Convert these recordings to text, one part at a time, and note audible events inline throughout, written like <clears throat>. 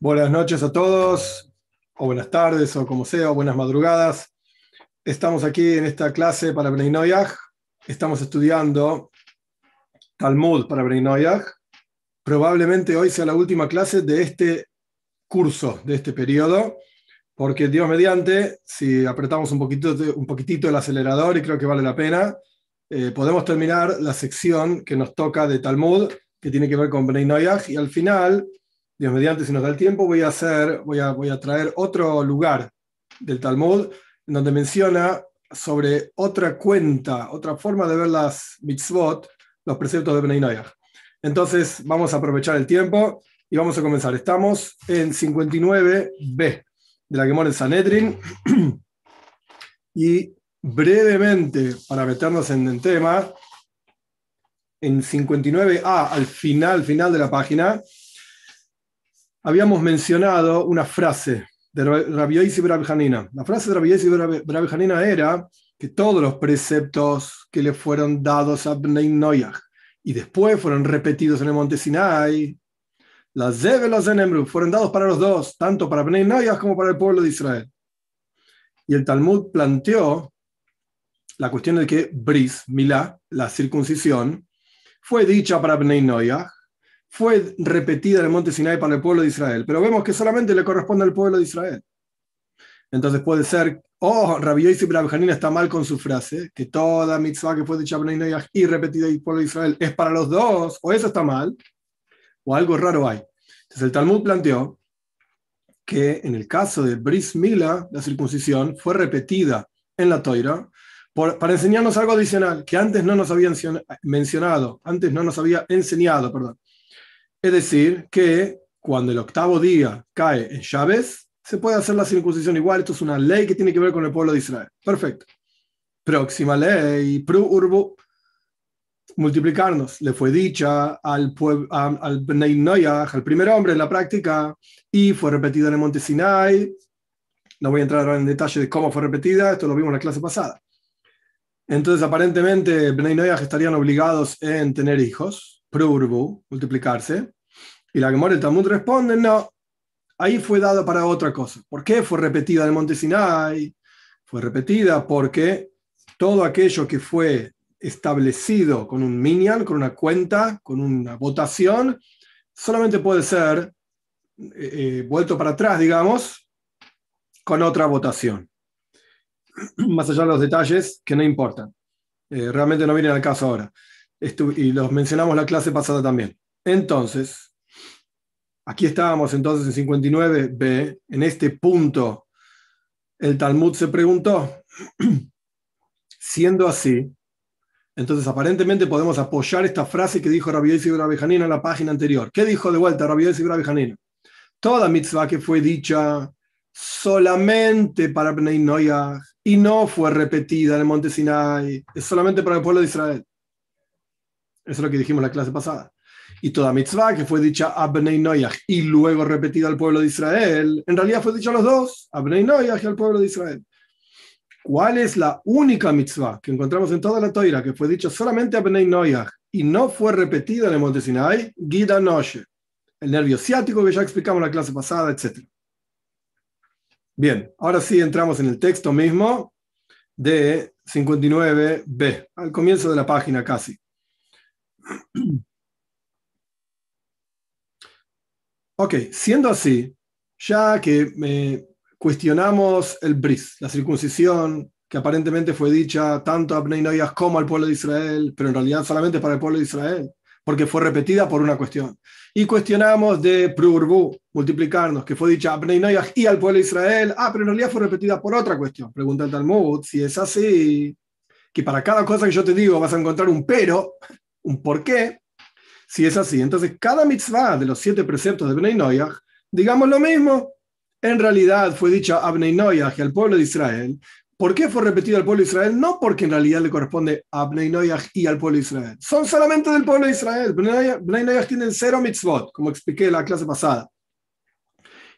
Buenas noches a todos, o buenas tardes, o como sea, o buenas madrugadas. Estamos aquí en esta clase para Bnei Noyaj. Estamos estudiando Talmud para Bnei Noyaj. Probablemente hoy sea la última clase de este curso, de este periodo, porque Dios mediante, si apretamos un poquitito, un poquitito el acelerador, y creo que vale la pena, eh, podemos terminar la sección que nos toca de Talmud, que tiene que ver con Bnei Noyaj, y al final Dios mediante, si nos da el tiempo, voy a, hacer, voy a, voy a traer otro lugar del Talmud en donde menciona sobre otra cuenta, otra forma de ver las mitzvot, los preceptos de Bnei. Entonces, vamos a aprovechar el tiempo y vamos a comenzar. Estamos en 59b de la Gemora en Sanedrin <clears throat> y brevemente, para meternos en el tema, en 59a, al final, final de la página, habíamos mencionado una frase de Rabbi Yossi Hanina. La frase de Rabbi Yossi Hanina era que todos los preceptos que le fueron dados a Bnei Noyach y después fueron repetidos en el monte Sinai, las Zev y los Zenemru fueron dados para los dos, tanto para Bnei Noyach como para el pueblo de Israel. Y el Talmud planteó la cuestión de que Bris, Milá, la circuncisión, fue dicha para Bnei Noyach fue repetida en el monte Sinai para el pueblo de Israel, pero vemos que solamente le corresponde al pueblo de Israel. Entonces puede ser, oh, Rabbi Yosef Hanina está mal con su frase, que toda mitzvah que fue dicha y repetida el pueblo de Israel es para los dos, o eso está mal, o algo raro hay. Entonces el Talmud planteó que en el caso de Bris Mila, la circuncisión fue repetida en la Toira para enseñarnos algo adicional que antes no nos habían mencionado, antes no nos había enseñado, perdón. Es decir, que cuando el octavo día cae en Chávez, se puede hacer la circuncisión igual. Esto es una ley que tiene que ver con el pueblo de Israel. Perfecto. Próxima ley, Pru Urbu, multiplicarnos. Le fue dicha al, al Bnei Noyach, al primer hombre en la práctica, y fue repetida en el monte Sinai. No voy a entrar en detalle de cómo fue repetida, esto lo vimos en la clase pasada. Entonces, aparentemente, Bnei Noyach estarían obligados en tener hijos Prurbu, multiplicarse. Y la Gemora el Talmud responde, no, ahí fue dado para otra cosa. ¿Por qué fue repetida en el monte Sinai? Fue repetida porque todo aquello que fue establecido con un minion, con una cuenta, con una votación, solamente puede ser eh, eh, vuelto para atrás, digamos, con otra votación. <clears throat> Más allá de los detalles que no importan. Eh, realmente no vienen al caso ahora y los mencionamos la clase pasada también. Entonces, aquí estábamos entonces en 59b, en este punto, el Talmud se preguntó, <clears throat> siendo así, entonces aparentemente podemos apoyar esta frase que dijo Rabbi Yossi Hanina en la página anterior. ¿Qué dijo de vuelta Rabbi Yossi Hanina? Toda mitzvah que fue dicha solamente para Bnei Noyah y no fue repetida en el monte Sinai, es solamente para el pueblo de Israel. Eso es lo que dijimos la clase pasada. Y toda mitzvah que fue dicha a Bnei Noyach y luego repetida al pueblo de Israel, en realidad fue dicha a los dos, a Bnei Noyach y al pueblo de Israel. ¿Cuál es la única mitzvah que encontramos en toda la toira que fue dicha solamente a Bnei Noyach y no fue repetida en el monte Sinai? Gida Noshe, el nervio ciático que ya explicamos en la clase pasada, etc. Bien, ahora sí entramos en el texto mismo de 59b, al comienzo de la página casi. <clears throat> Ok, siendo así, ya que me cuestionamos el bris, la circuncisión, que aparentemente fue dicha tanto a Bnei Noyas como al pueblo de Israel, pero en realidad solamente para el pueblo de Israel, porque fue repetida por una cuestión. Y cuestionamos de Prurbu, multiplicarnos, que fue dicha a Bnei Noyas y al pueblo de Israel, ah, pero en realidad fue repetida por otra cuestión. Pregunta el Talmud, si es así, que para cada cosa que yo te digo vas a encontrar un pero, un por qué, si es así. Entonces, cada mitzvah de los siete preceptos de Bnei Noyach, digamos lo mismo, en realidad fue dicha a Bnei Noyach y al pueblo de Israel. ¿Por qué fue repetido al pueblo de Israel? No porque en realidad le corresponde a Bnei Noyach y al pueblo de Israel. Son solamente del pueblo de Israel. Bnei Noyach tienen cero mitzvot, como expliqué en la clase pasada.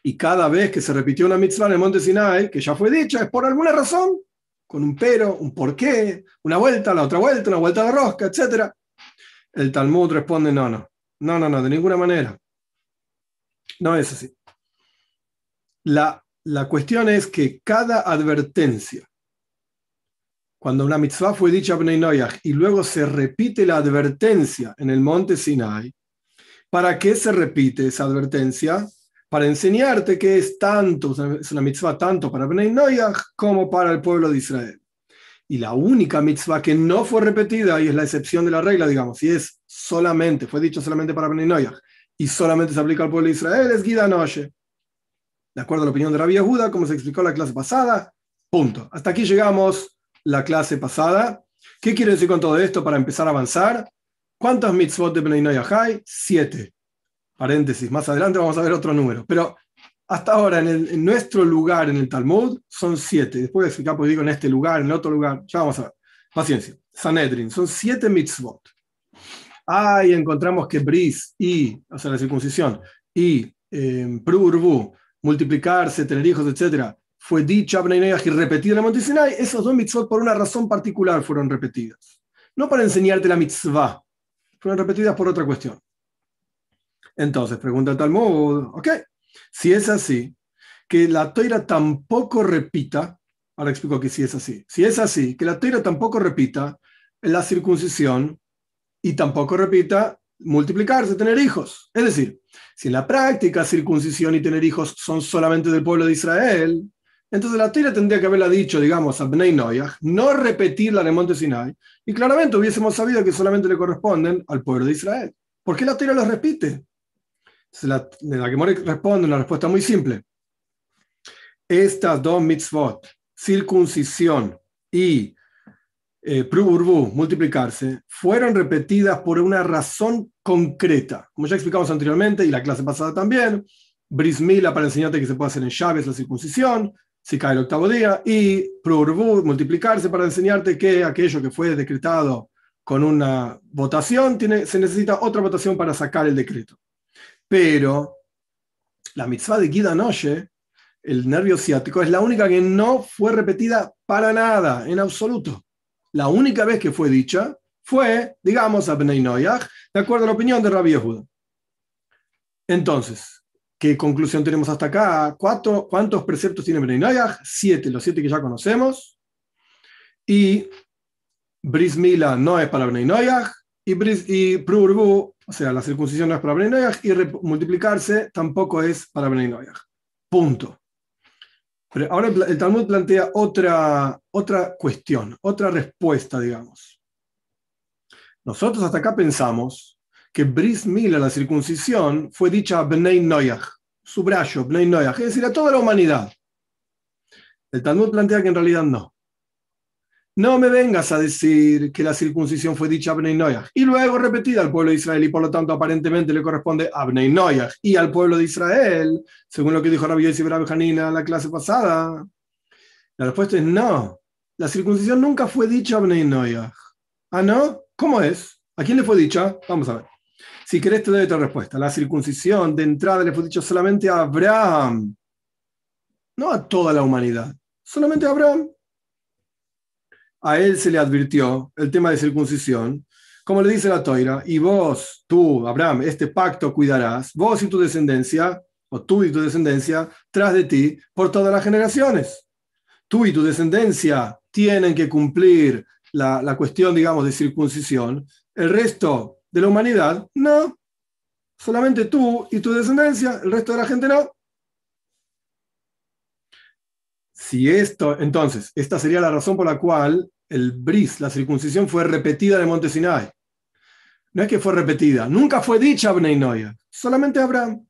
Y cada vez que se repitió una mitzvah en el monte Sinai, que ya fue dicha, es por alguna razón, con un pero, un porqué, una vuelta, la otra vuelta, una vuelta de rosca, etc. El Talmud responde, no, no, no, no, no, de ninguna manera. No es así. La, la cuestión es que cada advertencia, cuando una mitzvah fue dicha a Bnei Noyach y luego se repite la advertencia en el monte Sinai, ¿para qué se repite esa advertencia? Para enseñarte que es tanto, es una mitzvah tanto para Bnei Noyach como para el pueblo de Israel. Y la única mitzvah que no fue repetida, y es la excepción de la regla, digamos, y es solamente, fue dicho solamente para Bnei Noyach, y solamente se aplica al pueblo de Israel, es Gida Noche. De acuerdo a la opinión de Rabbi Yehuda, como se explicó la clase pasada, punto. Hasta aquí llegamos la clase pasada. ¿Qué quiere decir con todo esto para empezar a avanzar? ¿Cuántos mitzvot de Bnei Noyach hay? Siete. Paréntesis, más adelante vamos a ver otro número. Pero hasta ahora en, nuestro lugar en el Talmud son siete. Después voy a explicar porque digo en este lugar, en el otro lugar. Ya vamos a ver. Paciencia. Sanedrin, son siete mitzvot. Ahí encontramos que bris y, o sea, la circuncisión, y eh, prurbu, multiplicarse, tener hijos, etc., fue dicha y repetida en el Monte Sinai. Esos dos mitzvot por una razón particular fueron repetidas. No para enseñarte la mitzvah, fueron repetidas por otra cuestión. Entonces, pregunta el Talmud, ok, si es así, que la toira tampoco repita, ahora explico que si es así, si es así, que la toira tampoco repita la circuncisión y tampoco repita multiplicarse, tener hijos. Es decir, si en la práctica circuncisión y tener hijos son solamente del pueblo de Israel, entonces la toira tendría que haberla dicho, digamos, a Bnei no repetirla en el monte Sinai, y claramente hubiésemos sabido que solamente le corresponden al pueblo de Israel. ¿Por qué la toira los repite? La, la que responde una respuesta muy simple. Estas dos mitzvot, circuncisión y eh, multiplicarse, fueron repetidas por una razón concreta. Como ya explicamos anteriormente y la clase pasada también, brismila para enseñarte que se puede hacer en llaves la circuncisión, si cae el octavo día, y prurbu, multiplicarse para enseñarte que aquello que fue decretado con una votación, tiene, se necesita otra votación para sacar el decreto. Pero la mitzvah de Gida Noche, el nervio ciático, es la única que no fue repetida para nada, en absoluto. La única vez que fue dicha fue, digamos, a Bnei de acuerdo a la opinión de Rabbi Yehuda. Entonces, ¿qué conclusión tenemos hasta acá? ¿Cuántos preceptos tiene Bnei Noyach? Siete, los siete que ya conocemos. Y Bris Mila no es para Bnei Noyach, y, Bris, y Prurbu o sea, la circuncisión no es para Bnei y multiplicarse tampoco es para Bnei Punto. Pero ahora el Talmud plantea otra, otra cuestión, otra respuesta, digamos. Nosotros hasta acá pensamos que Bris Mila, la circuncisión, fue dicha a Bnei Noyach, subrayo, Bnei Noyach, es decir, a toda la humanidad. El Talmud plantea que en realidad no. No me vengas a decir que la circuncisión fue dicha a Bnei Noyach y luego repetida al pueblo de Israel y por lo tanto aparentemente le corresponde a Bnei Noyach y al pueblo de Israel, según lo que dijo Rabbi Yossi Hanina en la clase pasada. La respuesta es no. La circuncisión nunca fue dicha a Bnei Noyach. ¿Ah, no? ¿Cómo es? ¿A quién le fue dicha? Vamos a ver. Si querés te doy otra respuesta. La circuncisión de entrada le fue dicha solamente a Abraham, no a toda la humanidad, solamente a Abraham a él se le advirtió el tema de circuncisión, como le dice la toira, y vos, tú, Abraham, este pacto cuidarás, vos y tu descendencia, o tú y tu descendencia, tras de ti, por todas las generaciones. Tú y tu descendencia tienen que cumplir la, la cuestión, digamos, de circuncisión. El resto de la humanidad, no. Solamente tú y tu descendencia, el resto de la gente no. Si esto, entonces, esta sería la razón por la cual el bris, la circuncisión, fue repetida en el monte Sinai. No es que fue repetida, nunca fue dicha a Bnei solamente Abraham.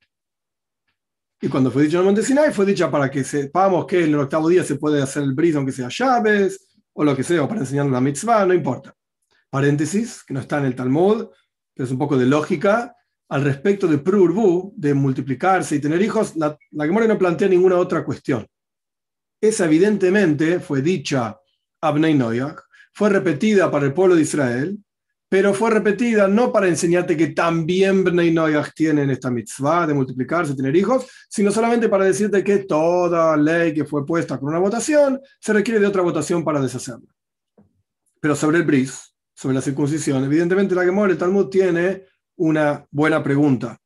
Y cuando fue dicha en el fue dicha para que sepamos que en el octavo día se puede hacer el bris, aunque sea llaves, o lo que sea, o para enseñar la mitzvah, no importa. Paréntesis, que no está en el Talmud, que es un poco de lógica, al respecto de Prurbu, de multiplicarse y tener hijos, la, la Gemara no plantea ninguna otra cuestión. Esa evidentemente fue dicha a Bnei fue repetida para el pueblo de Israel, pero fue repetida no para enseñarte que también Bnei Noyach tienen esta mitzvah de multiplicarse, tener hijos, sino solamente para decirte que toda ley que fue puesta con una votación se requiere de otra votación para deshacerla. Pero sobre el bris, sobre la circuncisión, evidentemente la Gemora, el Talmud tiene una buena pregunta.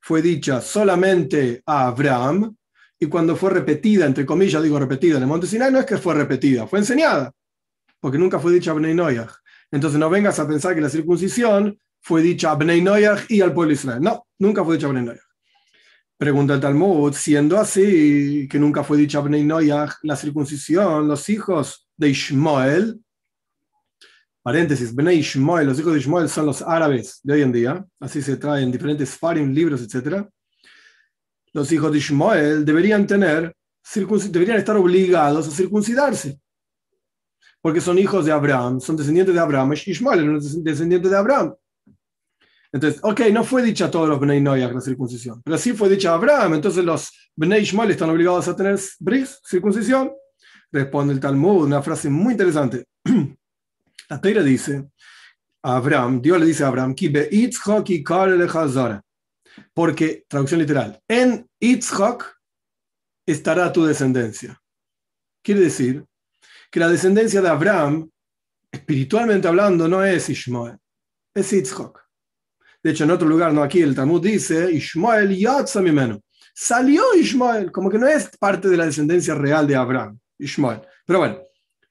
Fue dicha solamente a Abraham, y cuando fue repetida, entre comillas digo repetida en el monte Sinai, no es que fue repetida, fue enseñada, porque nunca fue dicha a Bnei Noyach. Entonces no vengas a pensar que la circuncisión fue dicha a Bnei Noyach y al pueblo de Israel. No, nunca fue dicha a Bnei Noyach. Pregunta el Talmud, siendo así, que nunca fue dicha a Bnei Noyach la circuncisión, los hijos de Ishmael, paréntesis, Bnei Ishmael, los hijos de Ishmael son los árabes de hoy en día, así se traen diferentes farim, libros, etc. Los hijos de Ishmael deberían tener, deberían estar obligados a circuncidarse, porque son hijos de Abraham, son descendientes de Abraham, Ishmael era un descendiente de Abraham. Entonces, ok, no fue dicha a todos los Bnei Noyach la circuncisión, pero sí fue dicha a Abraham, entonces los Bnei Ishmael están obligados a tener bris, circuncisión. Responde el Talmud, una frase muy interesante. <clears throat> La Teira dice, a Abraham, Dios le dice a Abraham, porque, traducción literal, en Yitzhak estará tu descendencia. Quiere decir que la descendencia de Abraham, espiritualmente hablando, no es Ishmael, es Yitzhak. De hecho, en otro lugar, no aquí, el Talmud dice, Ishmael Yatzamimeno. Salió Ishmael, como que no es parte de la descendencia real de Abraham, Ishmael. Pero bueno,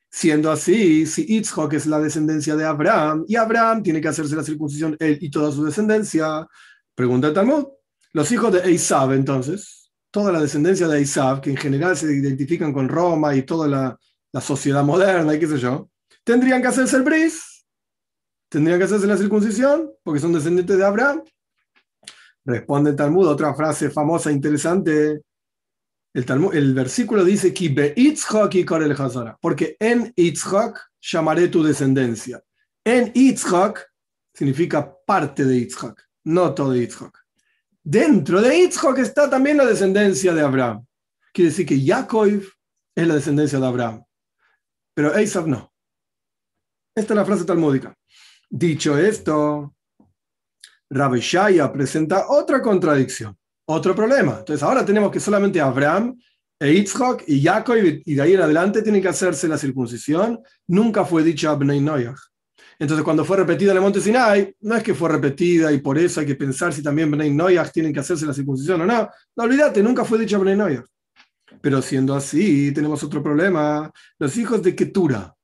siendo así, si Yitzhak es la descendencia de Abraham, y Abraham tiene que hacerse la circuncisión él y toda su descendencia, pregunta el Talmud, los hijos de Esav entonces, toda la descendencia de Esav, que en general se identifican con Roma y toda la, la sociedad moderna y qué sé yo, tendrían que hacerse el bris tendrían que hacerse la circuncisión porque son descendientes de Abraham. Responde el Talmud, otra frase famosa, interesante. El, el versículo dice, porque en Yitzhak llamaré tu descendencia. En Yitzhak significa parte de Yitzhak, no todo Yitzhak. Dentro de Yitzhak está también la descendencia de Abraham. Quiere decir que Jacob es la descendencia de Abraham, pero Esav no. Esta es la frase talmúdica. Dicho esto, Rabbi Shaya presenta otra contradicción, otro problema. Entonces ahora tenemos que solamente Abraham e Yitzhak y Jacob y de ahí en adelante tienen que hacerse la circuncisión. Nunca fue dicha a Bnei Noyach. Entonces cuando fue repetida en el monte Sinai, no es que fue repetida y por eso hay que pensar si también Bnei Noyach tienen que hacerse la circuncisión o no. No olvídate, nunca fue dicha Bnei Noyach. Pero siendo así, tenemos otro problema. Los hijos de Ketura,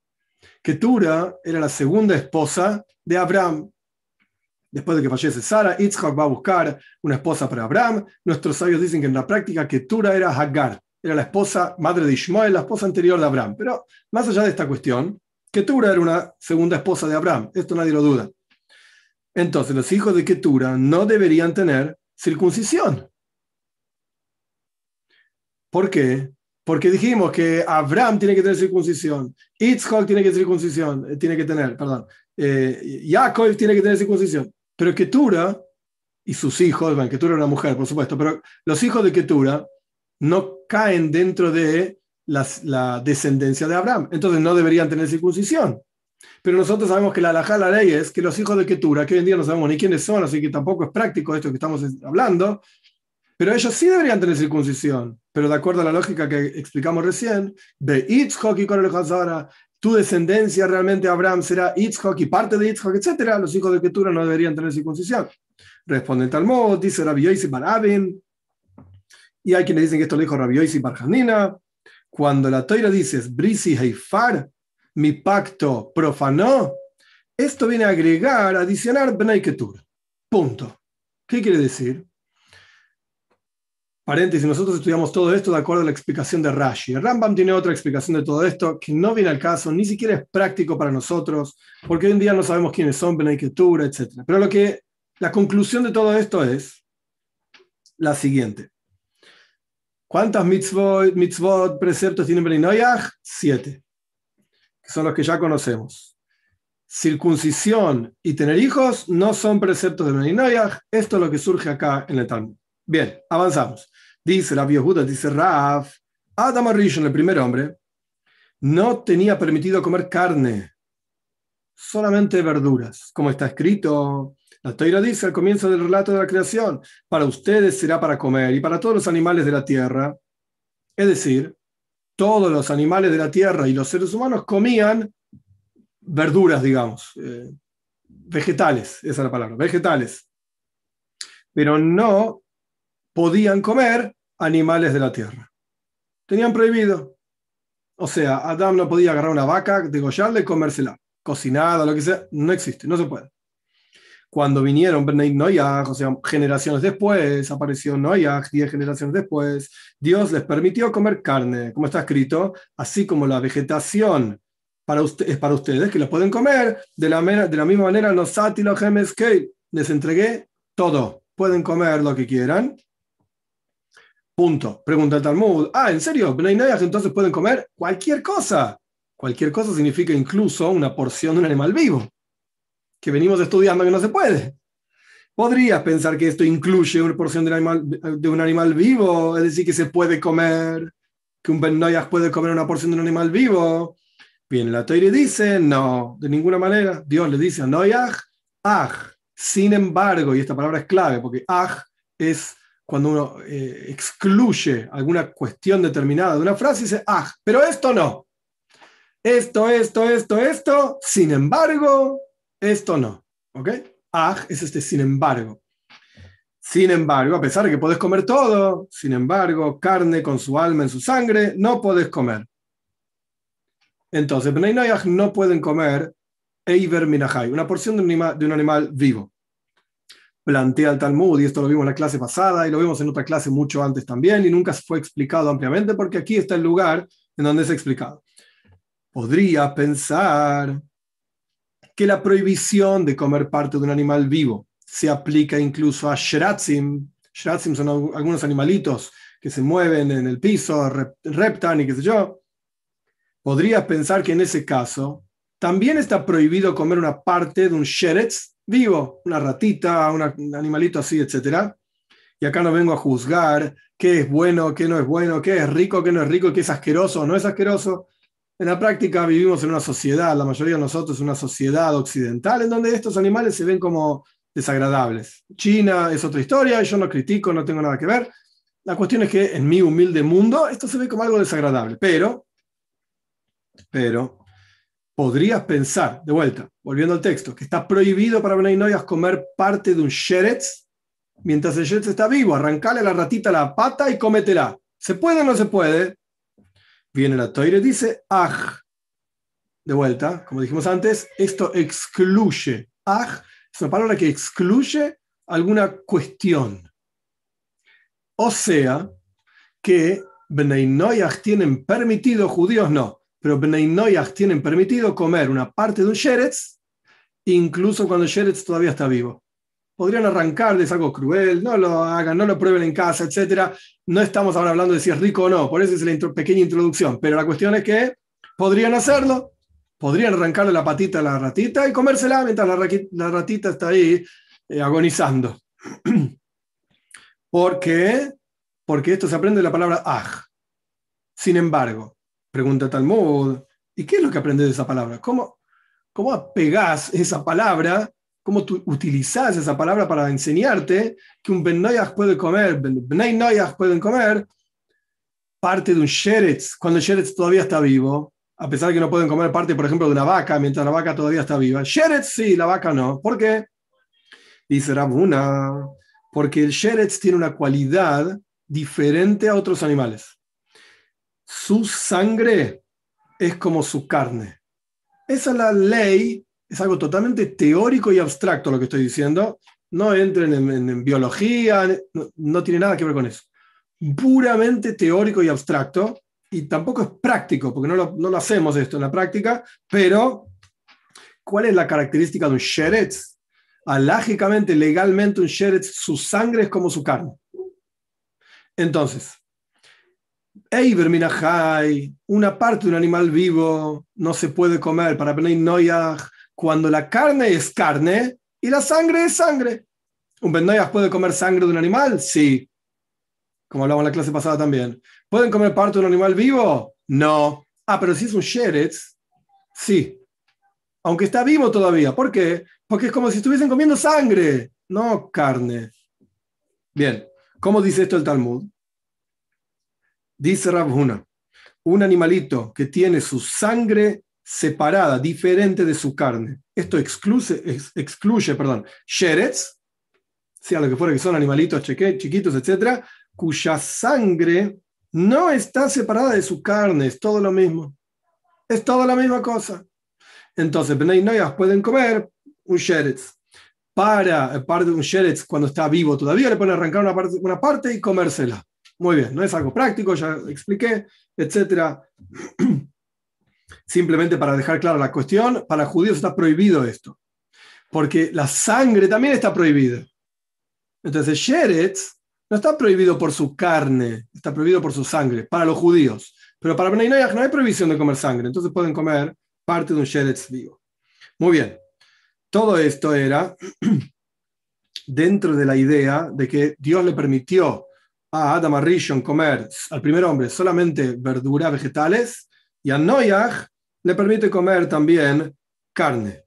Ketura era la segunda esposa de Abraham. Después de que fallece Sara, Yitzhak va a buscar una esposa para Abraham. Nuestros sabios dicen que en la práctica Ketura era Hagar, era la esposa, madre de Ishmael, la esposa anterior de Abraham. Pero más allá de esta cuestión, Ketura era una segunda esposa de Abraham. Esto nadie lo duda. Entonces, los hijos de Ketura no deberían tener circuncisión. ¿Por qué? Porque dijimos que Abraham tiene que tener circuncisión, Yitzhak tiene que tener circuncisión, eh, tiene que tener, perdón, eh, Jacob tiene que tener circuncisión, pero Ketura y sus hijos, bueno, Ketura era una mujer, por supuesto, pero los hijos de Ketura no caen dentro de la descendencia de Abraham, entonces no deberían tener circuncisión. Pero nosotros sabemos que la halajá, la ley es que los hijos de Ketura, que hoy en día no sabemos ni quiénes son, así que tampoco es práctico esto que estamos hablando, pero ellos sí deberían tener circuncisión. Pero de acuerdo a la lógica que explicamos recién, de Yitzhak y Hazara, tu descendencia realmente Abraham será Yitzhak y parte de Yitzhak, etc. Los hijos de Ketura no deberían tener circuncisión. Responde el Talmud, dice Rabbi Yoisi Barabin. Y hay quienes dicen que esto lo dijo Rabbi Yoisi Barjanina. Cuando la toira dice Brisi Heifar, mi pacto profanó, esto viene a agregar, adicionar Bnei Ketura. Punto. ¿Qué quiere decir? Paréntesis, nosotros estudiamos todo esto de acuerdo a la explicación de Rashi. Rambam tiene otra explicación de todo esto que no viene al caso, ni siquiera es práctico para nosotros, porque hoy en día no sabemos quiénes son, Ketura, etc. Pero lo que, la conclusión de todo esto es la siguiente. ¿Cuántas mitzvot, mitzvot preceptos tiene Benay Noyaj? Siete, que son los que ya conocemos. Circuncisión y tener hijos no son preceptos de Benay Noyaj. Esto es lo que surge acá en el Talmud. Bien, avanzamos. Dice la Judá, dice Raf, Adam Arishon, el primer hombre, no tenía permitido comer carne, solamente verduras, como está escrito. La Toira dice al comienzo del relato de la creación, para ustedes será para comer y para todos los animales de la tierra. Es decir, todos los animales de la tierra y los seres humanos comían verduras, digamos, eh, vegetales, esa es la palabra, vegetales, pero no podían comer animales de la tierra. Tenían prohibido. O sea, Adam no podía agarrar una vaca, degollarla y comérsela. Cocinada, lo que sea, no existe, no se puede. Cuando vinieron Bnei Noyaj, o sea, generaciones después, apareció Noyaj, diez generaciones después, Dios les permitió comer carne, como está escrito, así como la vegetación para es para ustedes, que la pueden comer, de la, de la misma manera, los gemes que les entregué todo, pueden comer lo que quieran. Punto. Pregunta el Talmud. Ah, ¿en serio? Bnei Noyaj entonces pueden comer cualquier cosa. Cualquier cosa significa incluso una porción de un animal vivo, que venimos estudiando que no se puede. Podrías pensar que esto incluye una porción de un animal, de un animal vivo, es decir, que se puede comer, que un Ben puede comer una porción de un animal vivo. Bien, la Toire dice, no, de ninguna manera. Dios le dice a Noyaj, aj. Sin embargo, y esta palabra es clave, porque aj es cuando uno eh, excluye alguna cuestión determinada de una frase, dice aj, pero esto no esto, esto, esto, esto, sin embargo, esto no. ¿Ok? Aj es este sin embargo. Sin embargo, a pesar de que puedes comer todo, sin embargo, carne con su alma en su sangre, no puedes comer. Entonces, Bnei no pueden comer Eiver Minahai, una porción de un, animal, de un animal vivo. Plantea el Talmud, y esto lo vimos en la clase pasada y lo vimos en otra clase mucho antes también, y nunca fue explicado ampliamente porque aquí está el lugar en donde es explicado podría pensar que la prohibición de comer parte de un animal vivo se aplica incluso a shratzim. Shratzim son algunos animalitos que se mueven en el piso, reptan y qué sé yo. Podrías pensar que en ese caso también está prohibido comer una parte de un sheretz vivo, una ratita, un animalito así, etc. Y acá no vengo a juzgar qué es bueno, qué no es bueno, qué es rico, qué no es rico, qué es asqueroso o no es asqueroso. En la práctica vivimos en una sociedad, la mayoría de nosotros una sociedad occidental, en donde estos animales se ven como desagradables. China es otra historia, yo no critico, no tengo nada que ver. La cuestión es que en mi humilde mundo esto se ve como algo desagradable, pero, pero, podrías pensar, de vuelta, volviendo al texto, que está prohibido para Benay Noyas comer parte de un sheretz mientras el sheretz está vivo, arrancarle a la ratita la pata y cómetela. ¿Se puede o no se puede? Viene la Toire dice, aj. De vuelta, como dijimos antes, esto excluye. Aj es una palabra que excluye alguna cuestión. O sea, que Bnei tienen permitido, judíos no, pero Bnei tienen permitido comer una parte de un sheretz, incluso cuando sheretz todavía está vivo podrían arrancarles algo cruel, no lo hagan, no lo prueben en casa, etc. No estamos ahora hablando de si es rico o no, por eso es la pequeña introducción, pero la cuestión es que podrían hacerlo, podrían arrancarle la patita a la ratita y comérsela mientras la, ratita está ahí eh, agonizando. <clears throat> ¿Por qué? Porque esto se aprende de la palabra aj. Sin embargo, pregunta Talmud, ¿y qué es lo que aprendes de esa palabra? ¿Cómo, cómo apegás esa palabra cómo tú utilizas esa palabra para enseñarte que un Ben puede comer, Bnei pueden comer parte de un Sheretz, cuando el Sheretz todavía está vivo, a pesar de que no pueden comer parte, por ejemplo, de una vaca, mientras la vaca todavía está viva. Sheretz sí, la vaca no. ¿Por qué? Dice Rabuna, porque el Sheretz tiene una cualidad diferente a otros animales. Su sangre es como su carne. Esa es la ley es algo totalmente teórico y abstracto lo que estoy diciendo. No entren en, biología, no, tiene nada que ver con eso. Puramente teórico y abstracto, y tampoco es práctico, porque no lo, no hacemos esto en la práctica, pero ¿cuál es la característica de un sheretz? Alágicamente, legalmente, un sheretz, su sangre es como su carne. Entonces, Eiber Minahai, una parte de un animal vivo no se puede comer para Benay Noyach, cuando la carne es carne y la sangre es sangre. ¿Un Benayas puede comer sangre de un animal? Sí. Como hablamos en la clase pasada también. ¿Pueden comer parte de un animal vivo? No. Ah, pero si es un sheretz, sí. Aunque está vivo todavía. ¿Por qué? Porque es como si estuviesen comiendo sangre, no carne. Bien, ¿cómo dice esto el Talmud? Dice Rabhuna, un animalito que tiene su sangre separada, diferente de su carne. Esto excluye, excluye perdón, sheretz, sea lo que fuera que son animalitos chiquitos, etcétera, cuya sangre no está separada de su carne, es todo lo mismo. Es toda la misma cosa. Entonces, Benay Noyas pueden comer un sheretz. Para parte de un sheretz, cuando está vivo todavía, le pueden arrancar una parte, una parte y comérsela. Muy bien, no es algo práctico, ya expliqué, etc. <clears throat> Simplemente para dejar clara la cuestión, para judíos está prohibido esto. Porque la sangre también está prohibida. Entonces, sheretz no está prohibido por su carne, está prohibido por su sangre, para los judíos. Pero para Bnei no hay prohibición de comer sangre, entonces pueden comer parte de un sheretz vivo. Muy bien. Todo esto era <clears throat> dentro de la idea de que Dios le permitió a Adam Arishon comer al primer hombre solamente verduras vegetales y a Noyach le permite comer también carne.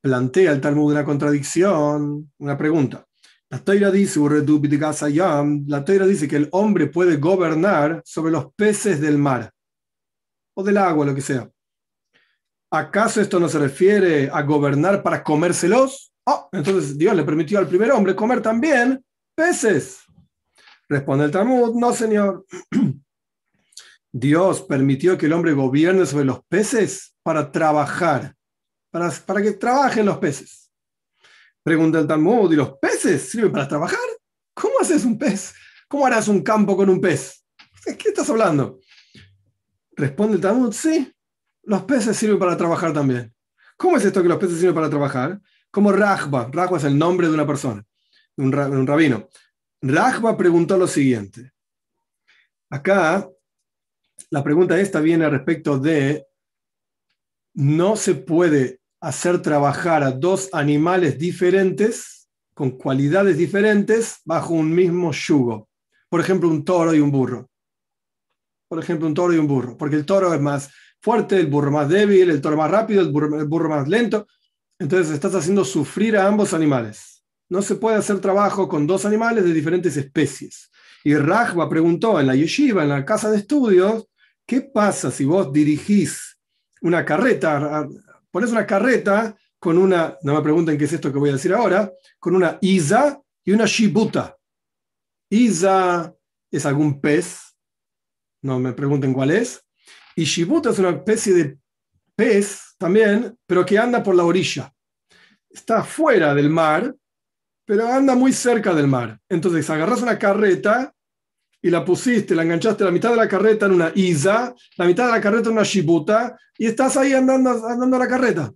Plantea el Talmud una contradicción, una pregunta. La Toira dice, la dice que el hombre puede gobernar sobre los peces del mar o del agua, lo que sea. ¿Acaso esto no se refiere a gobernar para comérselos? Oh, entonces Dios le permitió al primer hombre comer también peces. Responde el Talmud, no señor. <clears throat> Dios permitió que el hombre gobierne sobre los peces para trabajar, para, para que trabajen los peces. Pregunta el Talmud, ¿y los peces sirven para trabajar? ¿Cómo haces un pez? ¿Cómo harás un campo con un pez? ¿De qué estás hablando? Responde el Talmud, sí, los peces sirven para trabajar también. ¿Cómo es esto que los peces sirven para trabajar? Como Rajba, Rajba es el nombre de una persona, un, un rabino. Rajba preguntó lo siguiente. Acá, la pregunta esta viene respecto de no se puede hacer trabajar a dos animales diferentes, con cualidades diferentes, bajo un mismo yugo. Por ejemplo, un toro y un burro. Por ejemplo, un toro y un burro. Porque el toro es más fuerte, el burro más débil, el toro más rápido, el burro, más lento. Entonces estás haciendo sufrir a ambos animales. No se puede hacer trabajo con dos animales de diferentes especies. Y Rajba preguntó en la yeshiva, en la casa de estudios, ¿qué pasa si vos dirigís una carreta pones una carreta con una, no me pregunten qué es esto que voy a decir ahora, con una isa y una shibuta. Isa es algún pez, no me pregunten cuál es, y shibuta es una especie de pez también, pero que anda por la orilla. Está fuera del mar, pero anda muy cerca del mar. Entonces agarras una carreta y la pusiste, la enganchaste la mitad de la carreta en una isa, la mitad de la carreta en una shibuta, y estás ahí andando, andando la carreta.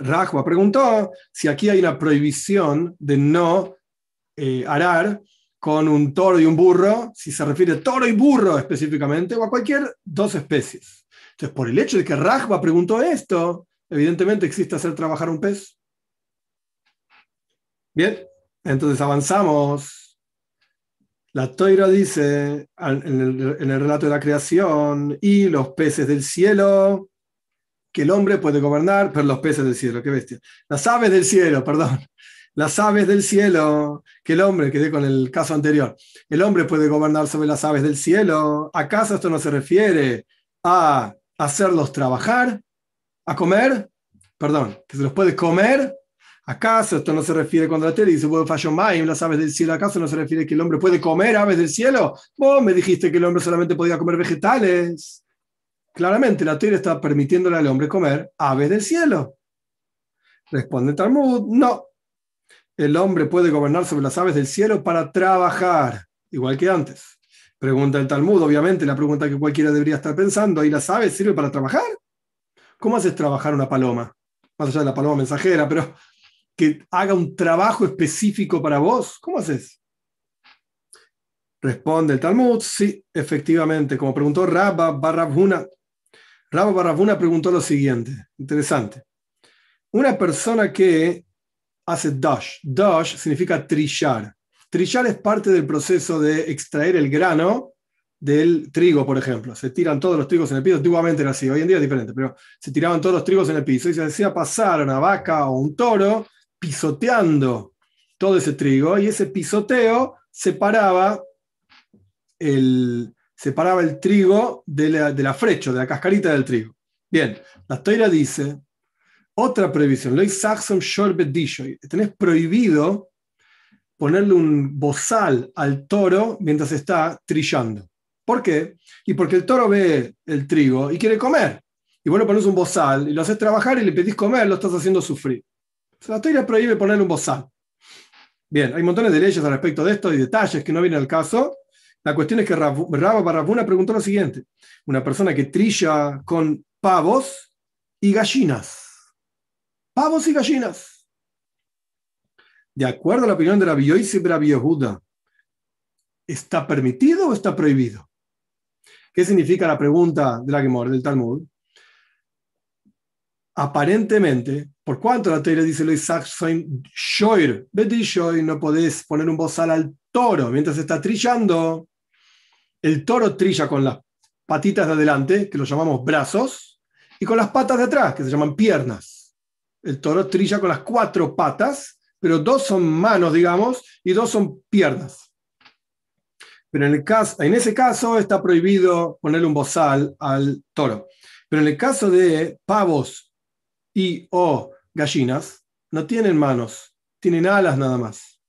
Rajwa preguntó si aquí hay una prohibición de no eh, arar con un toro y un burro, si se refiere a toro y burro específicamente, o a cualquier dos especies. Entonces, por el hecho de que Rajwa preguntó esto, evidentemente existe hacer trabajar un pez. Bien, entonces avanzamos la Toira dice en el, relato de la creación, y los peces del cielo, que el hombre puede gobernar, pero los peces del cielo, qué bestia. Las aves del cielo, <laughs> perdón. Las aves del cielo, que el hombre, quedé con el caso anterior, el hombre puede gobernar sobre las aves del cielo. ¿Acaso esto no se refiere a hacerlos trabajar, a comer? Perdón, que se los puede comer ¿Acaso esto no se refiere cuando la tele dice, las aves del cielo? ¿Acaso no se refiere que el hombre puede comer aves del cielo? Vos me dijiste que el hombre solamente podía comer vegetales. Claramente la tele está permitiéndole al hombre comer aves del cielo. Responde Talmud, no. El hombre puede gobernar sobre las aves del cielo para trabajar, igual que antes. Pregunta el Talmud, obviamente, la pregunta que cualquiera debería estar pensando, ¿y las aves sirven para trabajar? ¿Cómo haces trabajar una paloma? Más allá de la paloma mensajera, pero que haga un trabajo específico para vos? ¿Cómo haces? Responde el Talmud, sí, efectivamente, como preguntó Rabba Barrabuna. Rabba Barrabuna preguntó lo siguiente, interesante. Una persona que hace dash, dash significa trillar. Trillar es parte del proceso de extraer el grano del trigo, por ejemplo. Se tiran todos los trigos en el piso, antiguamente era así, hoy en día es diferente, pero se tiraban todos los trigos en el piso y se hacía pasar a una vaca o un toro pisoteando todo ese trigo y ese pisoteo separaba el, separaba el trigo de la, de la frecho, de la cascarita del trigo. Bien, la toira dice, otra prohibición, tenés prohibido ponerle un bozal al toro mientras está trillando. ¿Por qué? Y porque el toro ve el trigo y quiere comer. Y vos le pones un bozal y lo haces trabajar y le pedís comer, lo estás haciendo sufrir. La Torah prohíbe ponerle un bozal. Bien, hay montones de leyes al respecto de esto y detalles que no vienen al caso. La cuestión es que Rabba Barrabuna preguntó lo siguiente: una persona que trilla con pavos y gallinas. Pavos y gallinas. De acuerdo a la opinión de la y Yehuda, ¿está permitido o está prohibido? ¿Qué significa la pregunta de la Gemor, del Talmud? Aparentemente, por cuanto la teoría dice lo shoir, no podés poner un bozal al toro mientras está trillando. El toro trilla con las patitas de adelante, que lo llamamos brazos, y con las patas de atrás, que se llaman piernas. El toro trilla con las cuatro patas, pero dos son manos, digamos, y dos son piernas. Pero en, el caso, en ese caso está prohibido ponerle un bozal al toro. Pero en el caso de pavos y o gallinas, no tienen manos, tienen alas nada más.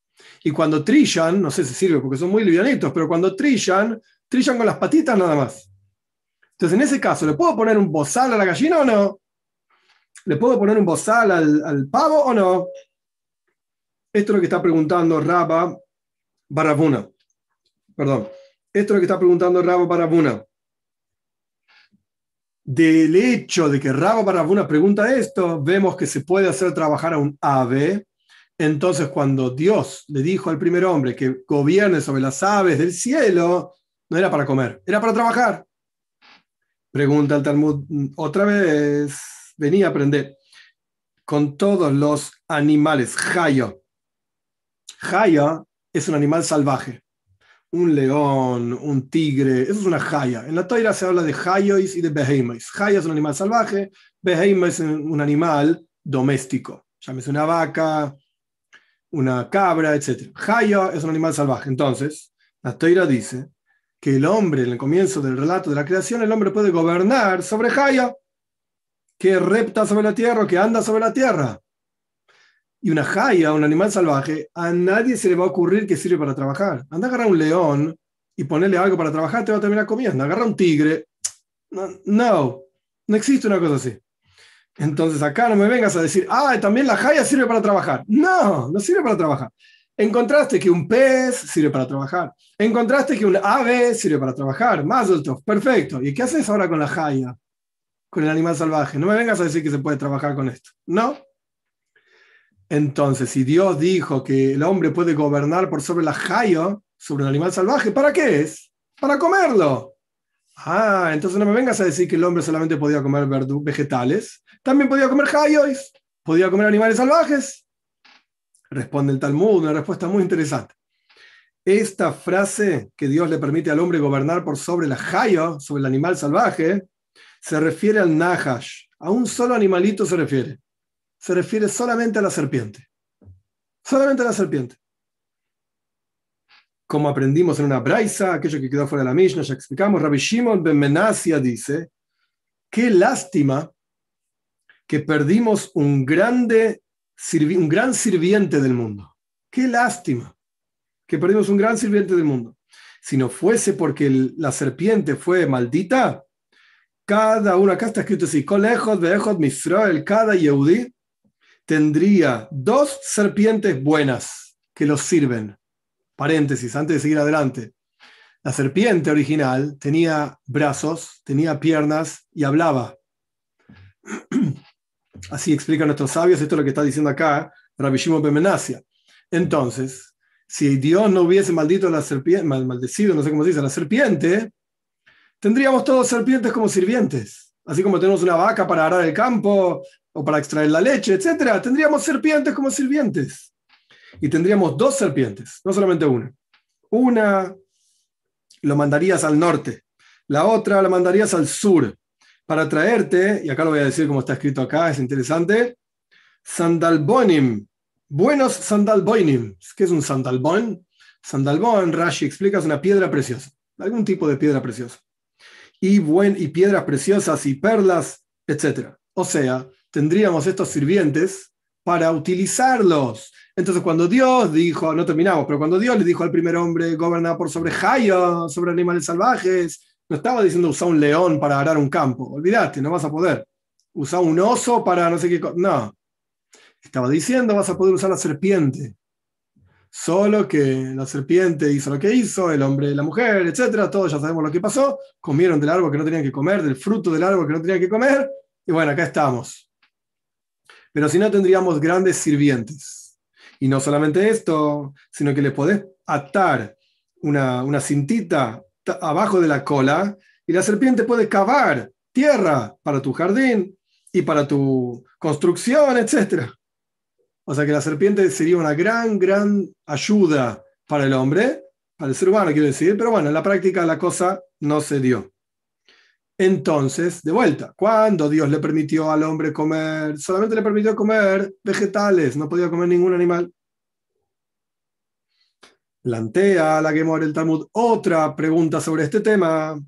Y cuando trillan, no sé si sirve porque son muy livianitos, pero cuando trillan, trillan con las patitas nada más. Entonces, en ese caso, ¿le puedo poner un bozal a la gallina o no? ¿Le puedo poner un bozal al, pavo o no? Esto es lo que está preguntando Raba Barabuna. Perdón. Esto es lo que está preguntando Raba Barabuna. Del hecho de que Raba Barabuna pregunta esto, vemos que se puede hacer trabajar a un ave. Entonces, cuando Dios le dijo al primer hombre que gobierne sobre las aves del cielo, no era para comer, era para trabajar. Pregunta el Talmud otra vez, venía a aprender con todos los animales. Jaya. Jaya es un animal salvaje. Un león, un tigre, eso es una jaya. En la toira se habla de jayois y de behemois. Jaya es un animal salvaje, behemois es un animal doméstico. Llámese una vaca, una cabra, etc. Jaya es un animal salvaje. Entonces, la toira dice que el hombre, en el comienzo del relato de la creación, el hombre puede gobernar sobre Jaya, que repta sobre la tierra, que anda sobre la tierra. Y una Jaya, un animal salvaje, a nadie se le va a ocurrir que sirve para trabajar. Anda a agarrar un león y ponerle algo para trabajar, te va a terminar comiendo. Agarra un tigre. No, no, existe una cosa así. Entonces acá no me vengas a decir, ah, también la jaya sirve para trabajar. No, no sirve para trabajar. Encontraste que un pez sirve para trabajar. Encontraste que un ave sirve para trabajar. Mazeltov, perfecto. ¿Y qué haces ahora con la jaya? Con el animal salvaje. No me vengas a decir que se puede trabajar con esto. ¿No? Entonces, si Dios dijo que el hombre puede gobernar por sobre la jaya, sobre un animal salvaje, ¿para qué es? Para comerlo. Ah, entonces no me vengas a decir que el hombre solamente podía comer vegetales. También podía comer jayos. Podía comer animales salvajes. Responde el Talmud, una respuesta muy interesante. Esta frase que Dios le permite al hombre gobernar por sobre la jaya, sobre el animal salvaje, se refiere al Nahash. A un solo animalito se refiere. Se refiere solamente a la serpiente. Solamente a la serpiente. Como aprendimos en una braisa, aquello que quedó fuera de la Mishnah, ya explicamos, Rabbi Shimon ben Menasia dice, qué lástima que perdimos un grande un gran sirviente del mundo. Qué lástima que perdimos un gran sirviente del mundo. Si no fuese porque la serpiente fue maldita, cada uno, acá está escrito así, cada Yehudi tendría dos serpientes buenas que los sirven. Paréntesis, antes de seguir adelante. La serpiente original tenía brazos, tenía piernas y hablaba. <clears throat> Así explican nuestros sabios, esto es lo que está diciendo acá Rabbi Shimon Bemenasia. Entonces, si Dios no hubiese maldito la serpiente, maldecido, no sé cómo se dice, la serpiente, tendríamos todos serpientes como sirvientes. Así como tenemos una vaca para arar el campo o para extraer la leche, etc. Tendríamos serpientes como sirvientes. Y tendríamos dos serpientes, no solamente una. Una lo mandarías al norte, la otra la mandarías al sur para traerte, y acá lo voy a decir como está escrito acá, es interesante, sandalbonim, buenos sandalbonim. ¿Qué es un sandalbon? Sandalbon, Rashi explica, es una piedra preciosa, algún tipo de piedra preciosa. Y, buen, y piedras preciosas y perlas, etc. O sea, tendríamos estos sirvientes para utilizarlos. Entonces, cuando Dios dijo, no terminamos, pero cuando Dios le dijo al primer hombre, gobernar por sobre Jaya, sobre animales salvajes, no estaba diciendo usar un león para arar un campo. Olvídate, no vas a poder. Usar un oso para no sé qué cosa. No. Estaba diciendo, vas a poder usar la serpiente. Solo que la serpiente hizo lo que hizo, el hombre la mujer, etcétera, todos ya sabemos lo que pasó. Comieron del árbol que no tenían que comer, del fruto del árbol que no tenían que comer. Y bueno, acá estamos. Pero si no, tendríamos grandes sirvientes. Y no solamente esto, sino que le podés atar una, cintita abajo de la cola y la serpiente puede cavar tierra para tu jardín y para tu construcción, etcétera. O sea que la serpiente sería una gran, gran ayuda para el hombre, para el ser humano, quiero decir, pero bueno, en la práctica la cosa no se dio. Entonces, de vuelta, cuando Dios le permitió al hombre comer, solamente le permitió comer vegetales, no podía comer ningún animal. Plantea la Gemora el Talmud otra pregunta sobre este tema.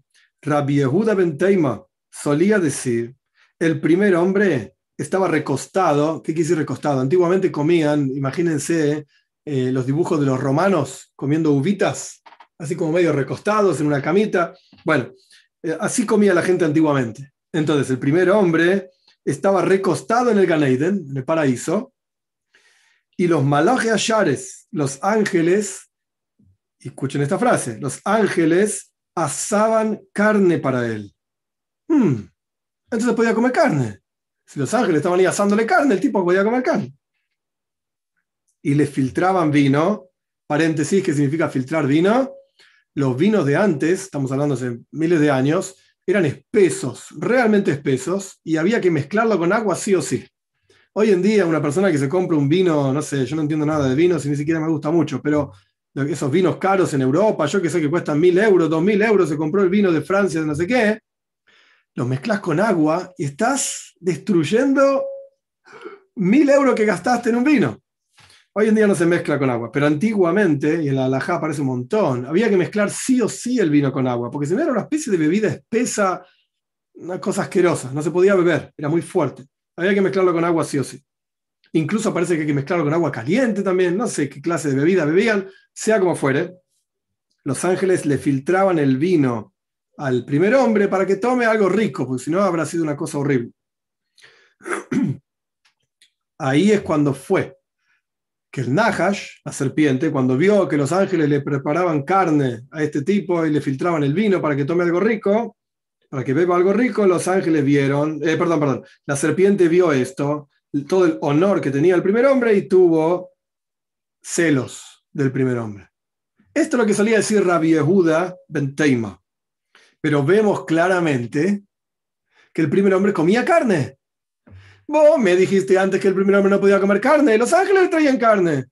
Rabbi Yehuda ben Teima solía decir, el primer hombre estaba recostado. ¿Qué decir recostado? Antiguamente comían, imagínense eh, los dibujos de los romanos comiendo uvitas, así como medio recostados en una camita. Bueno, así comía la gente antiguamente. Entonces, el primer hombre estaba recostado en el Ganeiden, en el paraíso, y los malaje los ángeles, escuchen esta frase, los ángeles asaban carne para él. Hmm, entonces podía comer carne. Si los ángeles estaban ahí asándole carne, el tipo podía comer carne. Y le filtraban vino, paréntesis, ¿qué significa filtrar vino? Los vinos de antes, estamos hablando hace miles de años, eran espesos, realmente espesos, y había que mezclarlo con agua sí o sí. Hoy en día una persona que se compra un vino, no sé, yo no entiendo nada de vinos y ni siquiera me gusta mucho, pero esos vinos caros en Europa, yo que sé que cuestan mil euros, dos mil euros, se compró el vino de Francia, de no sé qué, los mezclas con agua y estás destruyendo mil euros que gastaste en un vino. Hoy en día no se mezcla con agua, pero antiguamente, y en la alajá aparece un montón, había que mezclar sí o sí el vino con agua, porque si no era una especie de bebida espesa, una cosa asquerosa, no se podía beber, era muy fuerte. Había que mezclarlo con agua sí o sí. Incluso parece que hay que mezclarlo con agua caliente también, no sé qué clase de bebida bebían, sea como fuere. Los ángeles le filtraban el vino al primer hombre para que tome algo rico, porque si no habrá sido una cosa horrible. <clears throat> Ahí es cuando fue que el Nahash, la serpiente, cuando vio que los ángeles le preparaban carne a este tipo y le filtraban el vino para que tome algo rico, para que beba algo rico, los ángeles vieron, eh, perdón, perdón, la serpiente vio esto, todo el honor que tenía el primer hombre y tuvo celos del primer hombre. Esto es lo que solía decir Rabbi Yehuda ben Teima. Pero vemos claramente que el primer hombre comía carne. Vos me dijiste antes que el primer hombre no podía comer carne. Los ángeles traían carne.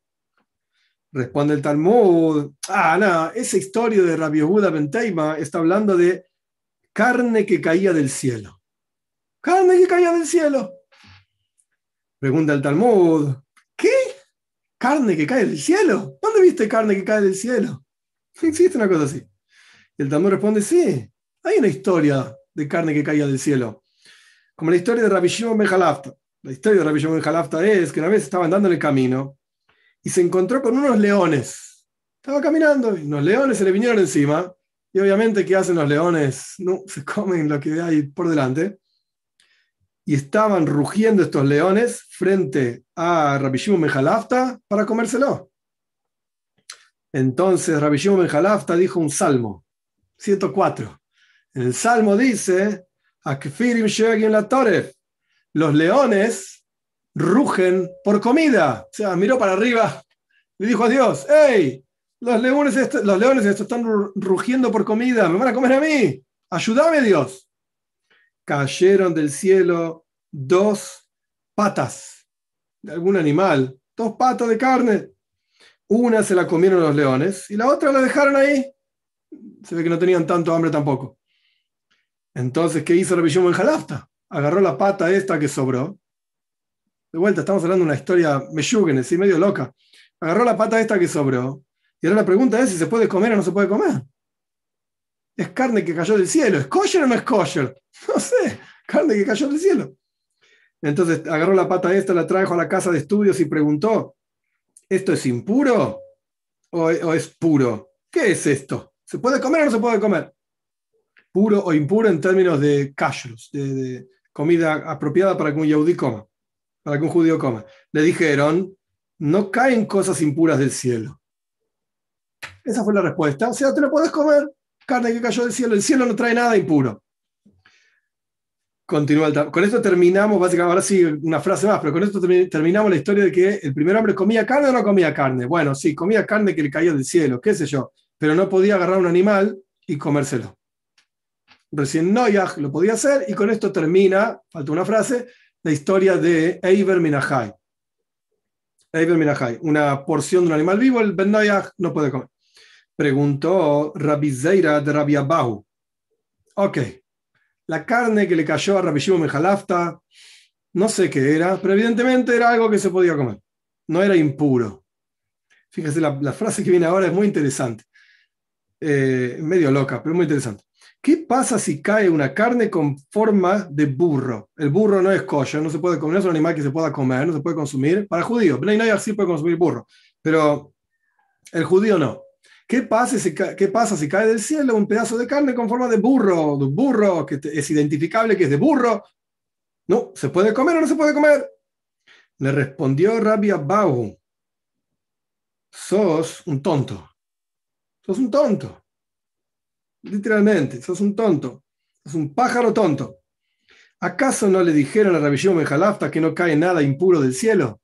Responde el Talmud. Ah, no, esa historia de Rabbi Yehuda ben Teima está hablando de carne que caía del cielo. Carne que caía del cielo. Pregunta el Talmud. ¿Qué? ¿Carne que cae del cielo? ¿Dónde viste carne que cae del cielo? <laughs> Existe una cosa así. El Talmud responde, sí, hay una historia de carne que caía del cielo. Como la historia de Rabbi Shimon Ben La historia de Rabbi Shimon Ben es que una vez estaba andando en el camino y se encontró con unos leones. Estaba caminando y unos leones se le vinieron encima. Y obviamente, ¿qué hacen los leones? No, se comen lo que hay por delante. Y estaban rugiendo estos leones frente a Rabbi Shimon Ben para comérselo. Entonces Rabbi Shimon Ben dijo un salmo, 104. En el salmo dice, los leones rugen por comida. O sea, miró para arriba, le dijo a Dios, hey, los leones, los leones están rugiendo por comida, me van a comer a mí, ayúdame Dios. Cayeron del cielo dos patas de algún animal, dos patas de carne. Una se la comieron los leones y la otra la dejaron ahí. Se ve que no tenían tanto hambre tampoco. Entonces, ¿qué hizo Rabbi Shimon Jalafta? Agarró la pata esta que sobró. De vuelta, estamos hablando de una historia meyúgenes, ¿sí? medio loca. Agarró la pata esta que sobró. Y ahora la pregunta es si se puede comer o no se puede comer. Es carne que cayó del cielo. ¿Es kosher o no es kosher? No sé. Carne que cayó del cielo. Entonces agarró la pata esta, la trajo a la casa de estudios y preguntó. ¿esto es impuro o, o es puro? ¿Qué es esto? ¿Se puede comer o no se puede comer? Puro o impuro en términos de kashrus, de, comida apropiada para que un yehudí coma, para que un judío coma. Le dijeron, no caen cosas impuras del cielo. Esa fue la respuesta. O sea, te lo puedes comer, carne que cayó del cielo. El cielo no trae nada impuro. Continúa el con esto terminamos, básicamente, ahora sí, una frase más, pero con esto terminamos la historia de que el primer hombre comía carne o no comía carne. Bueno, sí, comía carne que le caía del cielo, qué sé yo, pero no podía agarrar un animal y comérselo. Recién Noyaj lo podía hacer y con esto termina, falta una frase, la historia de Eiber Minahai. Eiber Minahai, una porción de un animal vivo, el Ben Noyaj no puede comer. Preguntó Rabbi Zeira de Rabbi Abahu. Ok, la carne que le cayó a Rabbi Shimon Mejalafta, no sé qué era, pero evidentemente era algo que se podía comer. No era impuro. Fíjese, la, frase que viene ahora es muy interesante. Eh, medio loca, pero muy interesante. ¿Qué pasa si cae una carne con forma de burro? El burro no es kosher, no se puede comer, es un animal que se pueda comer, no se puede consumir. Para judíos, Bnei sí puede consumir burro, pero el judío no. ¿Qué pasa, si, ¿Qué pasa si cae del cielo un pedazo de carne con forma de burro, de burro, que es identificable que es de burro? No, ¿se puede comer o no se puede comer? Le respondió Rabia Bau, sos un tonto, sos un tonto, literalmente, sos un tonto, sos un pájaro tonto. ¿Acaso no le dijeron a Rabbi Shimon que no cae nada impuro del cielo?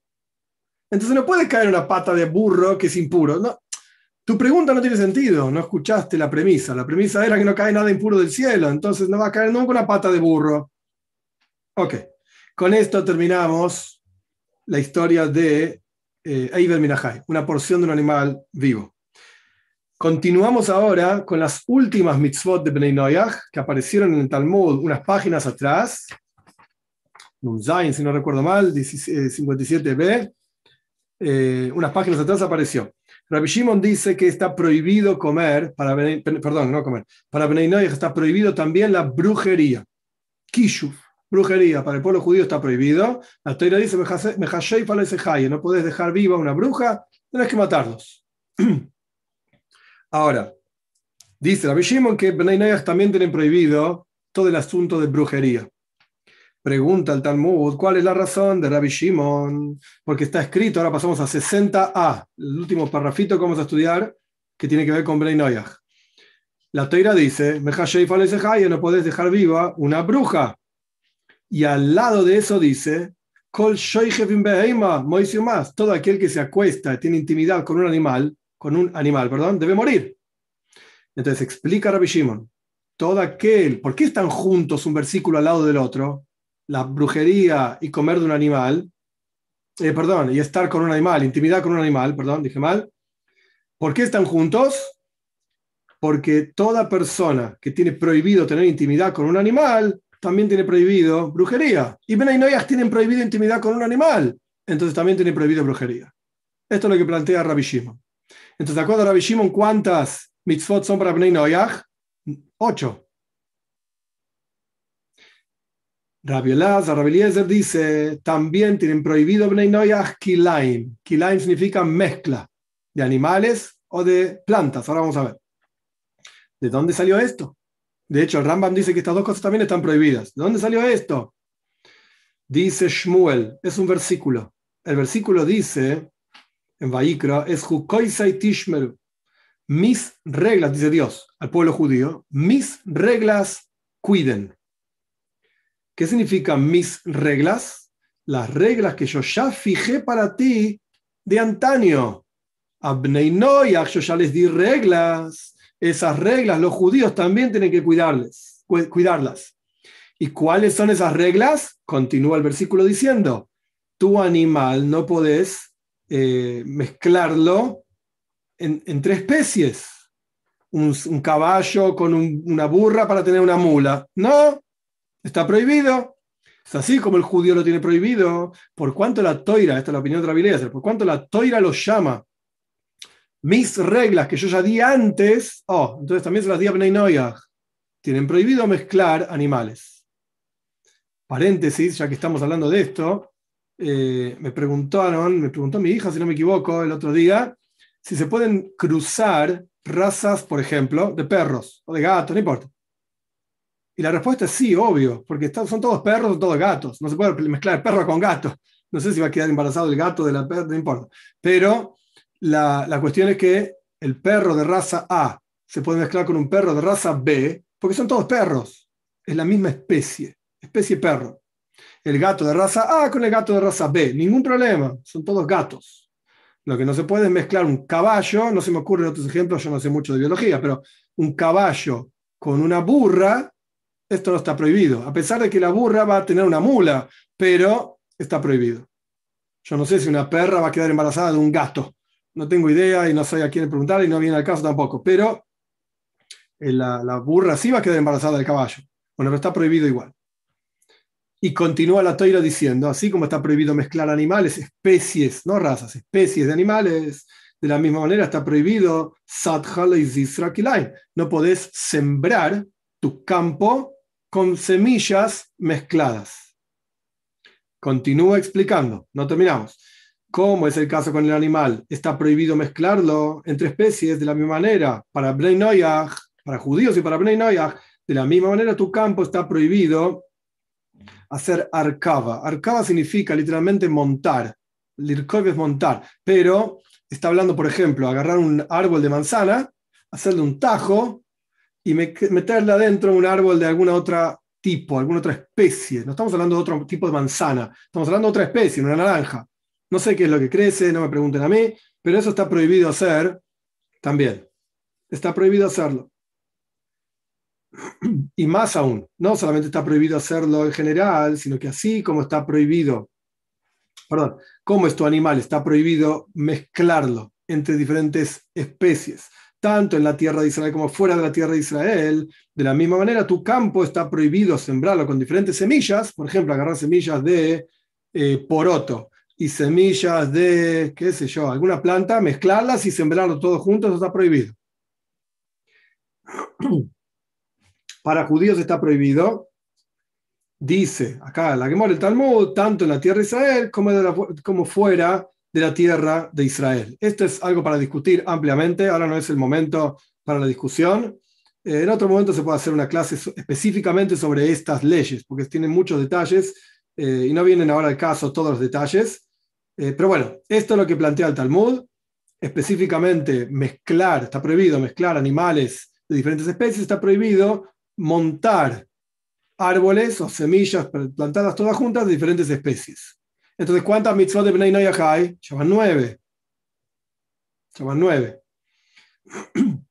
Entonces no puede caer una pata de burro que es impuro. No, tu pregunta no tiene sentido, no escuchaste la premisa. La premisa era que no cae nada impuro del cielo, entonces no va a caer nunca una pata de burro. Ok, con esto terminamos la historia de eh, Minahai, una porción de un animal vivo. Continuamos ahora con las últimas mitzvot de Bnei Noyach que aparecieron en el Talmud unas páginas atrás. Zain, si no recuerdo mal, 57b. Eh, eh, unas páginas atrás apareció. Rabbi Shimon dice que está prohibido comer, para perdón, no comer, para Benay está prohibido también la brujería. Kishu, brujería, para el pueblo judío está prohibido. La Torah dice, no puedes dejar viva una bruja, tienes que matarlos. <clears throat> Ahora, dice Rabbi Shimon que Benay también tienen prohibido todo el asunto de brujería. Pregunta el Talmud, ¿cuál es la razón de Rabbi Shimon? Porque está escrito, ahora pasamos a 60a, el último parrafito que vamos a estudiar, que tiene que ver con Bnei Noyach. La Teira dice, no podés dejar viva una bruja. Y al lado de eso dice, todo aquel que se acuesta, tiene intimidad con un animal, con un animal, perdón, debe morir. Entonces explica Rabbi Shimon, todo aquel, ¿por qué están juntos un versículo al lado del otro? la brujería y comer de un animal, eh, perdón, y estar con un animal, intimidad con un animal, perdón, dije mal. ¿Por qué están juntos? Porque toda persona que tiene prohibido tener intimidad con un animal, también tiene prohibido brujería. Y Ben tienen prohibido intimidad con un animal, entonces también tiene prohibido brujería. Esto es lo que plantea Rabbi Shimon. Entonces, ¿de acuerdo a Rabbi Shimon cuántas mitzvot son para Ben Ocho. Rabbi Elazar, Rabbi Eliezer dice, también tienen prohibido Bnei Noyach kilaim. Kilaim significa mezcla de animales o de plantas. Ahora vamos a ver. ¿De dónde salió esto? De hecho, el Rambam dice que estas dos cosas también están prohibidas. ¿De dónde salió esto? Dice Shmuel, es un versículo. El versículo dice, en Vaikra, es Hukoisai Tishmeru. Mis reglas, dice Dios al pueblo judío, mis reglas cuiden. ¿Qué significa mis reglas? Las reglas que yo ya fijé para ti de antaño. Abnei yo ya les di reglas. Esas reglas los judíos también tienen que cuidarles, cuidarlas. ¿Y cuáles son esas reglas? Continúa el versículo diciendo, tu animal no podés eh, mezclarlo en, entre especies. Un, caballo con una burra para tener una mula. No, Está prohibido. Es así como el judío lo tiene prohibido. Por cuanto la toira, esta es la opinión de Rabbi por cuanto la toira lo llama mis reglas que yo ya di antes, oh, entonces también se las di a Tienen prohibido mezclar animales. Paréntesis, ya que estamos hablando de esto, eh, me preguntaron, me preguntó mi hija, si no me equivoco, el otro día, si se pueden cruzar razas, por ejemplo, de perros o de gatos, no importa. Y la respuesta es sí, obvio, porque son todos perros o todos gatos. No se puede mezclar perro con gato. No sé si va a quedar embarazado el gato de la perra, no importa. Pero la, la cuestión es que el perro de raza A se puede mezclar con un perro de raza B, porque son todos perros. Es la misma especie, especie perro. El gato de raza A con el gato de raza B, ningún problema, son todos gatos. Lo que no se puede es mezclar un caballo, no se me ocurren otros ejemplos, yo no sé mucho de biología, pero un caballo con una burra, esto no está prohibido. A pesar de que la burra va a tener una mula, pero está prohibido. Yo no sé si una perra va a quedar embarazada de un gato. No tengo idea y no sé a quién preguntar y no viene al caso tampoco. Pero eh, la, burra sí va a quedar embarazada del caballo. Bueno, pero está prohibido igual. Y continúa la toira diciendo, así como está prohibido mezclar animales, especies, no razas, especies de animales, de la misma manera está prohibido no podés sembrar tu campo con semillas mezcladas. Continúa explicando, no terminamos. ¿Cómo es el caso con el animal? Está prohibido mezclarlo entre especies de la misma manera. Para Bnei para judíos y para Bnei de la misma manera tu campo está prohibido hacer arcava. Arcava significa literalmente montar. Lirkov es montar, pero está hablando, por ejemplo, agarrar un árbol de manzana, hacerle un tajo y meterle adentro un árbol de alguna otra tipo, alguna otra especie. No estamos hablando de otro tipo de manzana, estamos hablando de otra especie, una naranja. No sé qué es lo que crece, no me pregunten a mí, pero eso está prohibido hacer también. Está prohibido hacerlo. Y más aún, no solamente está prohibido hacerlo en general, sino que así como está prohibido, perdón, como es tu animal, está prohibido mezclarlo entre diferentes especies, tanto en la tierra de Israel como fuera de la tierra de Israel. De la misma manera, tu campo está prohibido sembrarlo con diferentes semillas, por ejemplo, agarrar semillas de eh, poroto y semillas de, qué sé yo, alguna planta, mezclarlas y sembrarlo todo juntos, eso está prohibido. <clears throat> para judíos está prohibido. Dice acá la Gemara el Talmud, tanto en la tierra de Israel como, como fuera de la tierra de Israel. Esto es algo para discutir ampliamente, ahora no es el momento para la discusión. Eh, en otro momento se puede hacer una clase específicamente sobre estas leyes, porque tienen muchos detalles eh, y no vienen ahora al caso todos los detalles. Eh, pero bueno, esto es lo que plantea el Talmud. Específicamente, mezclar, está prohibido mezclar animales de diferentes especies, está prohibido montar árboles o semillas plantadas todas juntas de diferentes especies. Entonces, ¿cuántas mitzvot de Bnei Noyah hay? Llaman nueve. Llaman nueve. <clears throat>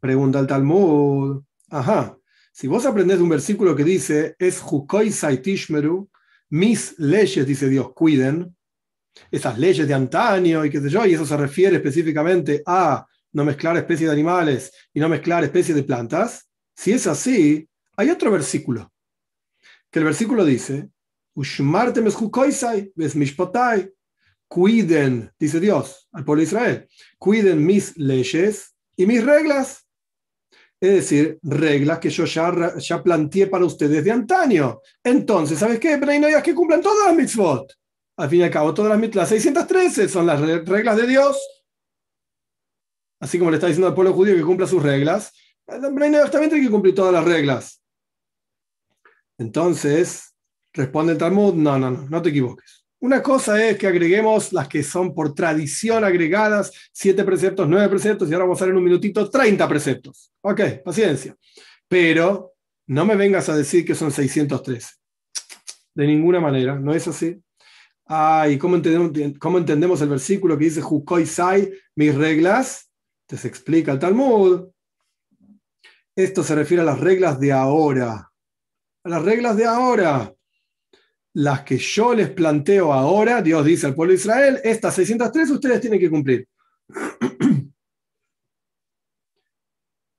Pregunta el Talmud. Ajá. Si vos aprendés un versículo que dice, es Hukoi Saitishmeru, mis leyes, dice Dios, cuiden, esas leyes de antaño y qué sé yo, y eso se refiere específicamente a no mezclar especies de animales y no mezclar especies de plantas, si es así, hay otro versículo, que el versículo dice, cuiden, dice Dios al pueblo de Israel, cuiden mis leyes y mis reglas. Es decir, reglas que yo ya, ya planteé para ustedes de antaño. Entonces, ¿sabes qué? Pero hay que cumplan todas las mitzvot. Al fin y al cabo, todas las mitzvot, las 613 son las reglas de Dios. Así como le está diciendo al pueblo judío que cumpla sus reglas, también tiene que cumplir todas las reglas. Entonces, responde el Talmud, no, no, no, no te equivoques. Una cosa es que agreguemos las que son por tradición agregadas, siete preceptos, nueve preceptos, y ahora vamos a ver en un minutito 30 preceptos. Ok, paciencia. Pero no me vengas a decir que son 613. De ninguna manera, no es así. Ah, ¿y cómo entendemos, el versículo que dice Jukoi Sai, mis reglas? Te explica el Talmud. Esto se refiere a las reglas de ahora. A las reglas de ahora. Las que yo les planteo ahora, Dios dice al pueblo de Israel, estas 603 ustedes tienen que cumplir. <clears throat>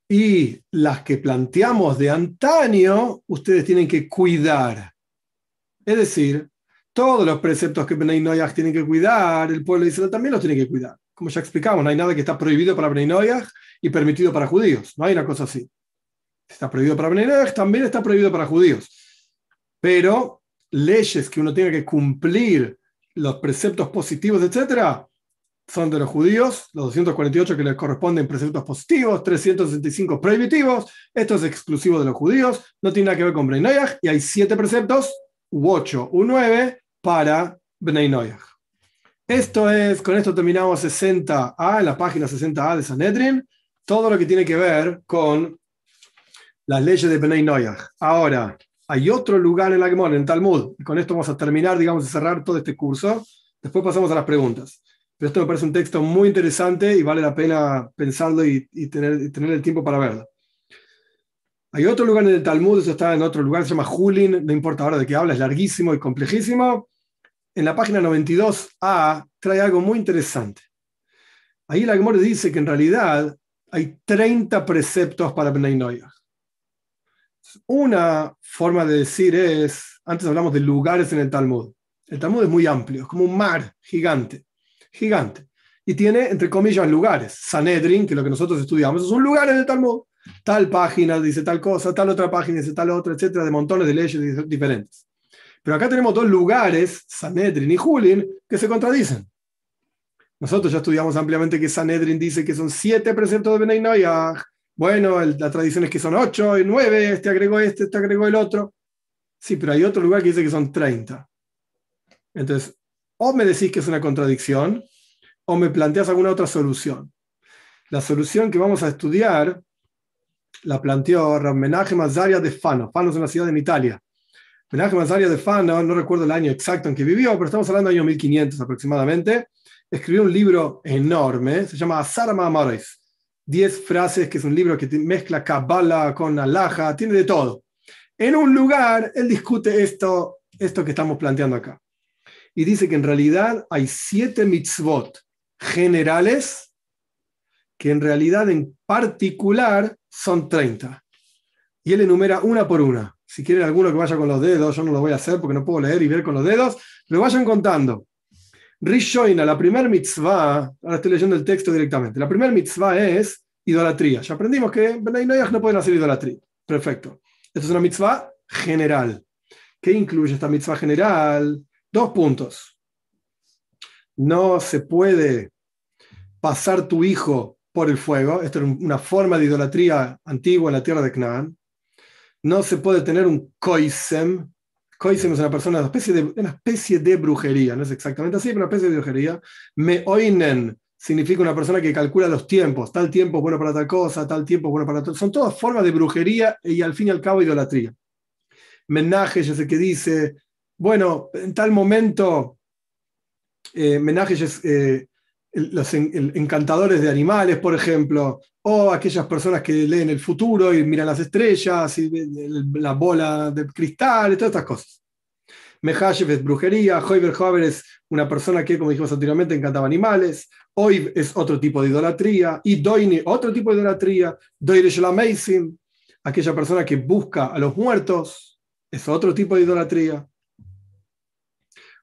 y las que planteamos de antaño, ustedes tienen que cuidar. Es decir, todos los preceptos que Benay Noyach tienen que cuidar, el pueblo de Israel también los tiene que cuidar. Como ya explicamos, no hay nada que está prohibido para Benay y permitido para judíos. No hay una cosa así. Está prohibido para Bnei también está prohibido para judíos. Pero leyes que uno tiene que cumplir los preceptos positivos, etcétera, son de los judíos, los 248 que les corresponden preceptos positivos, 365 prohibitivos, esto es exclusivo de los judíos, no tiene nada que ver con Bnei y hay siete preceptos, u 8 u 9 para Bnei Esto es, con esto terminamos 60A, en la página 60A de Sanedrin, todo lo que tiene que ver con las leyes de Bnei Ahora, hay otro lugar en la Gemara, en Talmud, y con esto vamos a terminar, digamos, de cerrar todo este curso, después pasamos a las preguntas. Pero esto me parece un texto muy interesante y vale la pena pensarlo y, tener, el tiempo para verlo. Hay otro lugar en el Talmud, eso está en otro lugar, se llama Julin, no importa ahora de qué habla, es larguísimo y complejísimo. En la página 92a trae algo muy interesante. Ahí la dice que en realidad hay 30 preceptos para Bnei Una forma de decir es, antes hablamos de lugares en el Talmud. El Talmud es muy amplio, es como un mar gigante gigante. Y tiene, entre comillas, lugares. Sanedrin, que es lo que nosotros estudiamos, es un lugar en el Talmud. Tal página dice tal cosa, tal otra página dice tal otra, etcétera, de montones de leyes diferentes. Pero acá tenemos dos lugares, Sanedrin y Julin, que se contradicen. Nosotros ya estudiamos ampliamente que Sanedrin dice que son siete preceptos de Benay Bueno, la tradición es que son ocho y nueve, este agregó este, este agregó el otro. Sí, pero hay otro lugar que dice que son treinta. Entonces, o me decís que es una contradicción, o me planteas alguna otra solución. La solución que vamos a estudiar la planteó Menachem Azaria de Fano. Fano es una ciudad en Italia. Menachem Azaria de Fano, no recuerdo el año exacto en que vivió, pero estamos hablando del año 1500 aproximadamente. Escribió un libro enorme, se llama Asarma Amores. Diez frases, que es un libro que mezcla Kabbalah con Alaja, tiene de todo. En un lugar, él discute esto, esto que estamos planteando acá y dice que en realidad hay siete mitzvot generales que en realidad en particular son 30. Y él enumera una por una. Si quieren alguno que vaya con los dedos, yo no lo voy a hacer porque no puedo leer y ver con los dedos, lo vayan contando. Rishoina, la primera mitzvah, ahora estoy leyendo el texto directamente, la primera mitzvah es idolatría. Ya aprendimos que no pueden hacer idolatría. Perfecto. Esto es una mitzvah general. ¿Qué incluye esta mitzvah general? Dos puntos. No se puede pasar tu hijo por el fuego. Esto es una forma de idolatría antigua en la tierra de Canaán. No se puede tener un koisem. Koisem es una persona, una especie, de, una especie de brujería. No es exactamente así, pero una especie de brujería. Me oinen significa una persona que calcula los tiempos. Tal tiempo es bueno para tal cosa, tal tiempo es bueno para tal. Son todas formas de brujería y al fin y al cabo idolatría. Menaje es el que dice, bueno, en tal momento, eh, eh los encantadores de animales, por ejemplo, o aquellas personas que leen el futuro y miran las estrellas, y la bola de cristal, y todas estas cosas. Mehashev es brujería, Hoiber Hover es una persona que, como dijimos anteriormente, encantaba animales, Oiv es otro tipo de idolatría, y Doini, otro tipo de idolatría, Doirish Amazing, aquella persona que busca a los muertos, es otro tipo de idolatría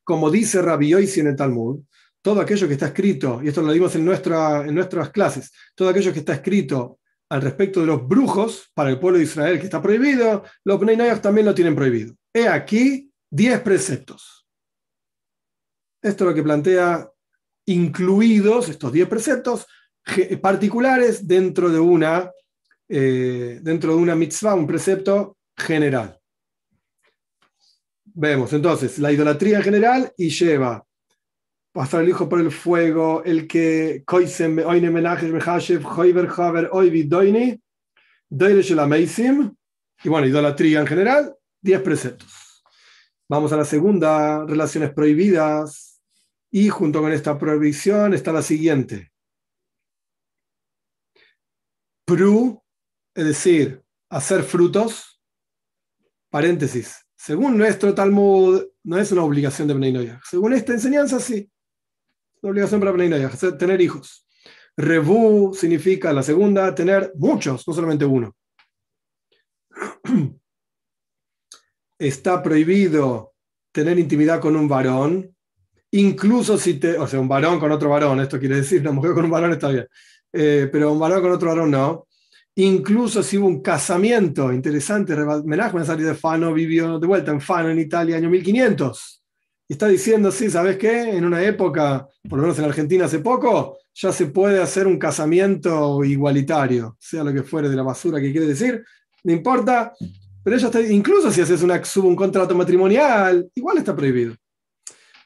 como dice Rabbi Yoisi en el Talmud, todo aquello que está escrito, y esto lo dimos en, nuestra, en nuestras clases, todo aquello que está escrito al respecto de los brujos para el pueblo de Israel que está prohibido, los Bnei también lo tienen prohibido. He aquí 10 preceptos. Esto es lo que plantea incluidos estos 10 preceptos particulares dentro de una, eh, dentro de una mitzvah, un precepto general. Vemos entonces la idolatría en general y lleva pasar el hijo por el fuego, el que y bueno, idolatría en general, 10 preceptos. Vamos a la segunda, relaciones prohibidas, y junto con esta prohibición está la siguiente. Pru, es decir, hacer frutos, paréntesis, según nuestro Talmud, no es una obligación de Bnei Según esta enseñanza, sí. Una obligación para Bnei tener hijos. Rebu significa, la segunda, tener muchos, no solamente uno. <clears throat> Está prohibido tener intimidad con un varón, incluso si te, o sea, un varón con otro varón, esto quiere decir, una mujer con un varón está bien, eh, pero un varón con otro varón no. Incluso si hubo un casamiento interesante, Menachem Sari de Fano vivió de vuelta en Fano, en Italia, año 1500. Está diciendo, sí, ¿sabes qué? En una época, por lo menos en Argentina hace poco, ya se puede hacer un casamiento igualitario, sea lo que fuere de la basura que quiere decir, no importa, pero ella incluso si haces una, un contrato matrimonial, igual está prohibido.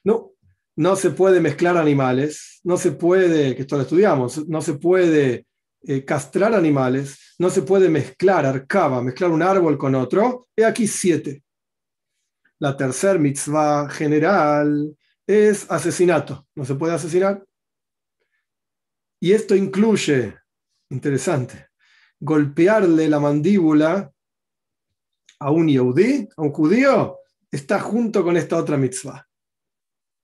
No, no se puede mezclar animales, no se puede, que esto lo estudiamos, no se puede eh, castrar animales, no se puede mezclar arcaba, mezclar un árbol con otro. He aquí siete. La tercer mitzvah general es asesinato. No se puede asesinar. Y esto incluye, interesante, golpearle la mandíbula a un yehudí, a un judío, está junto con esta otra mitzvah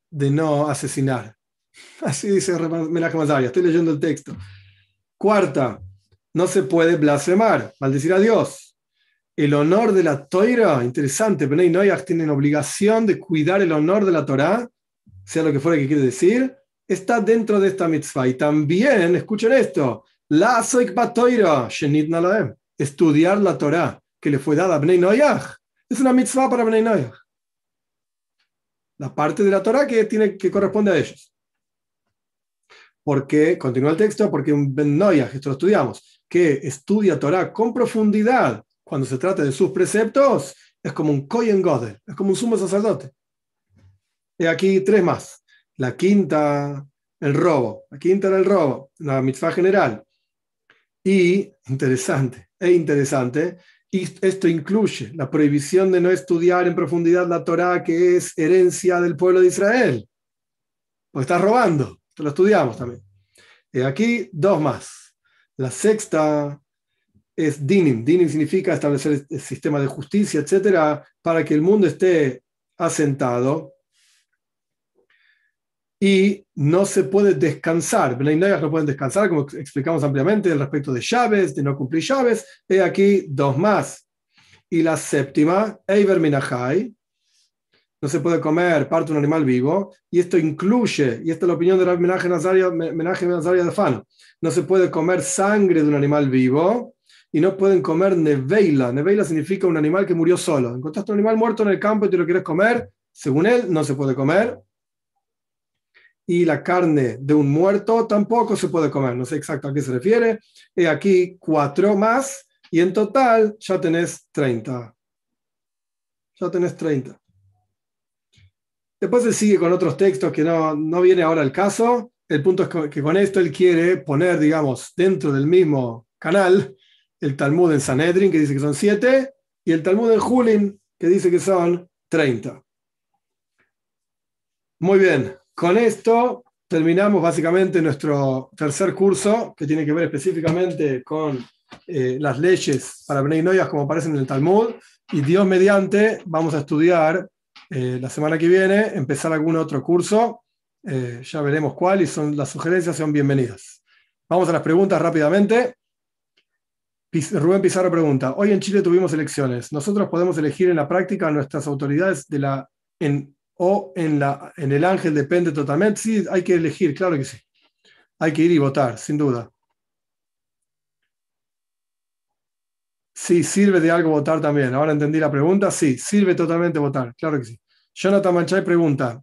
de no asesinar. <laughs> Así dice Azaria, estoy leyendo el texto. Cuarta, no se puede blasfemar, maldecir a Dios. El honor de la Toira, interesante, Benay Noyach tienen obligación de cuidar el honor de la Torah, sea lo que fuera que quiere decir, está dentro de esta mitzvah. Y también, escuchen esto, la Toira, estudiar la Torah que le fue dada a Bnei Noyach, es una mitzvah para Bnei Noyach la parte de la Torah que, tiene, que corresponde a ellos. Porque, continúa el texto, porque un Ben esto lo estudiamos, que estudia Torah con profundidad cuando se trata de sus preceptos, es como un Kohen Godel, es como un sumo sacerdote. Y aquí tres más. La quinta, el robo. La quinta era el robo, la mitzvah general. Y, interesante, e interesante, y esto incluye la prohibición de no estudiar en profundidad la Torá, que es herencia del pueblo de Israel. Porque estás robando. Esto lo estudiamos también. Y aquí dos más. La sexta es dinim. Dinim significa establecer el sistema de justicia, etcétera, para que el mundo esté asentado y no se puede descansar. Bnei no pueden descansar, como explicamos ampliamente, respecto de llaves, de no cumplir llaves. He aquí dos más. Y la séptima, Eiver Minahai, no se puede comer parte de un animal vivo, y esto incluye, y esta es la opinión de la homenaje Nazaria, Nazaria de Fano, no se puede comer sangre de un animal vivo, y no pueden comer neveila. Neveila significa un animal que murió solo. Encontraste un animal muerto en el campo y te lo quieres comer, según él, no se puede comer y la carne de un muerto tampoco se puede comer. No sé exacto a qué se refiere. Y aquí cuatro más y en total ya tenés 30. Ya tenés 30. Después se sigue con otros textos que no, no viene ahora el caso. El punto es que con esto él quiere poner, digamos, dentro del mismo canal el Talmud en Sanedrin, que dice que son 7, y el Talmud en Julin, que dice que son 30. Muy bien, con esto terminamos básicamente nuestro tercer curso, que tiene que ver específicamente con eh, las leyes para Bnei como aparecen en el Talmud. Y Dios mediante, vamos a estudiar eh, la semana que viene, empezar algún otro curso. Eh, ya veremos cuál y son, las sugerencias son bienvenidas. Vamos a las preguntas rápidamente. Rubén Pizarro pregunta, hoy en Chile tuvimos elecciones. ¿Nosotros podemos elegir en la práctica a nuestras autoridades de la, en, o en, la, en el ángel depende totalmente. Sí, hay que elegir, claro que sí. Hay que ir y votar, sin duda. Sí, sirve de algo votar también. Ahora entendí la pregunta. Sí, sirve totalmente votar, claro que sí. Jonathan Manchay pregunta,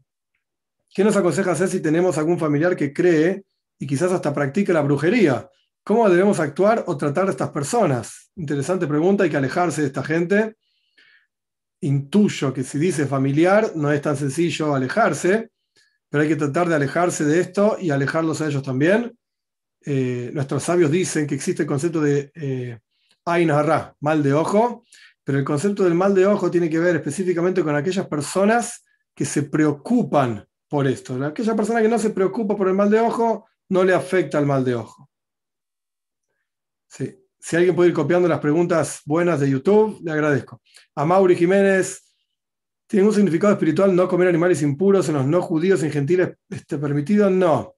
¿qué nos aconseja hacer si tenemos algún familiar que cree y quizás hasta practique la brujería? ¿Cómo debemos actuar o tratar a estas personas? Interesante pregunta, hay que alejarse de esta gente intuyo que si dice familiar no es tan sencillo alejarse, pero hay que tratar de alejarse de esto y alejarlos a ellos también. Eh, nuestros sabios dicen que existe el concepto de eh, Ain mal de ojo, pero el concepto del mal de ojo tiene que ver específicamente con aquellas personas que se preocupan por esto. Aquella persona que no se preocupa por el mal de ojo no le afecta el mal de ojo. Si alguien puede ir copiando las preguntas buenas de YouTube, le agradezco. A Mauri Jiménez, ¿tiene un significado espiritual no comer animales impuros en los no judíos en gentiles este, permitido? No.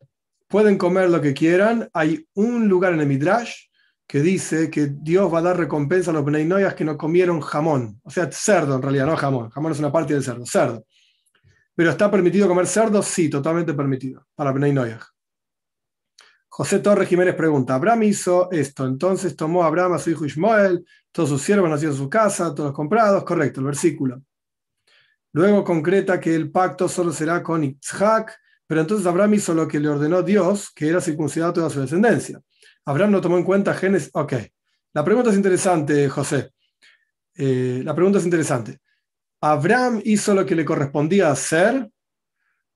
Pueden comer lo que quieran. Hay un lugar en el Midrash que dice que Dios va a dar recompensa a los Bnei que no comieron jamón. O sea, cerdo en realidad, no jamón. Jamón es una parte del cerdo, cerdo. Pero ¿está permitido comer cerdo? Sí, totalmente permitido para Bnei José Torres Jiménez pregunta, Abraham hizo esto, entonces tomó Abraham a su hijo Ismael, todos sus siervos nacieron en su casa, todos comprados, correcto, el versículo. Luego concreta que el pacto solo será con Isaac, pero entonces Abraham hizo lo que le ordenó Dios, que era circuncidar toda su descendencia. Abraham no tomó en cuenta Génesis. Ok, la pregunta es interesante, José. Eh, la pregunta es interesante. Abraham hizo lo que le correspondía hacer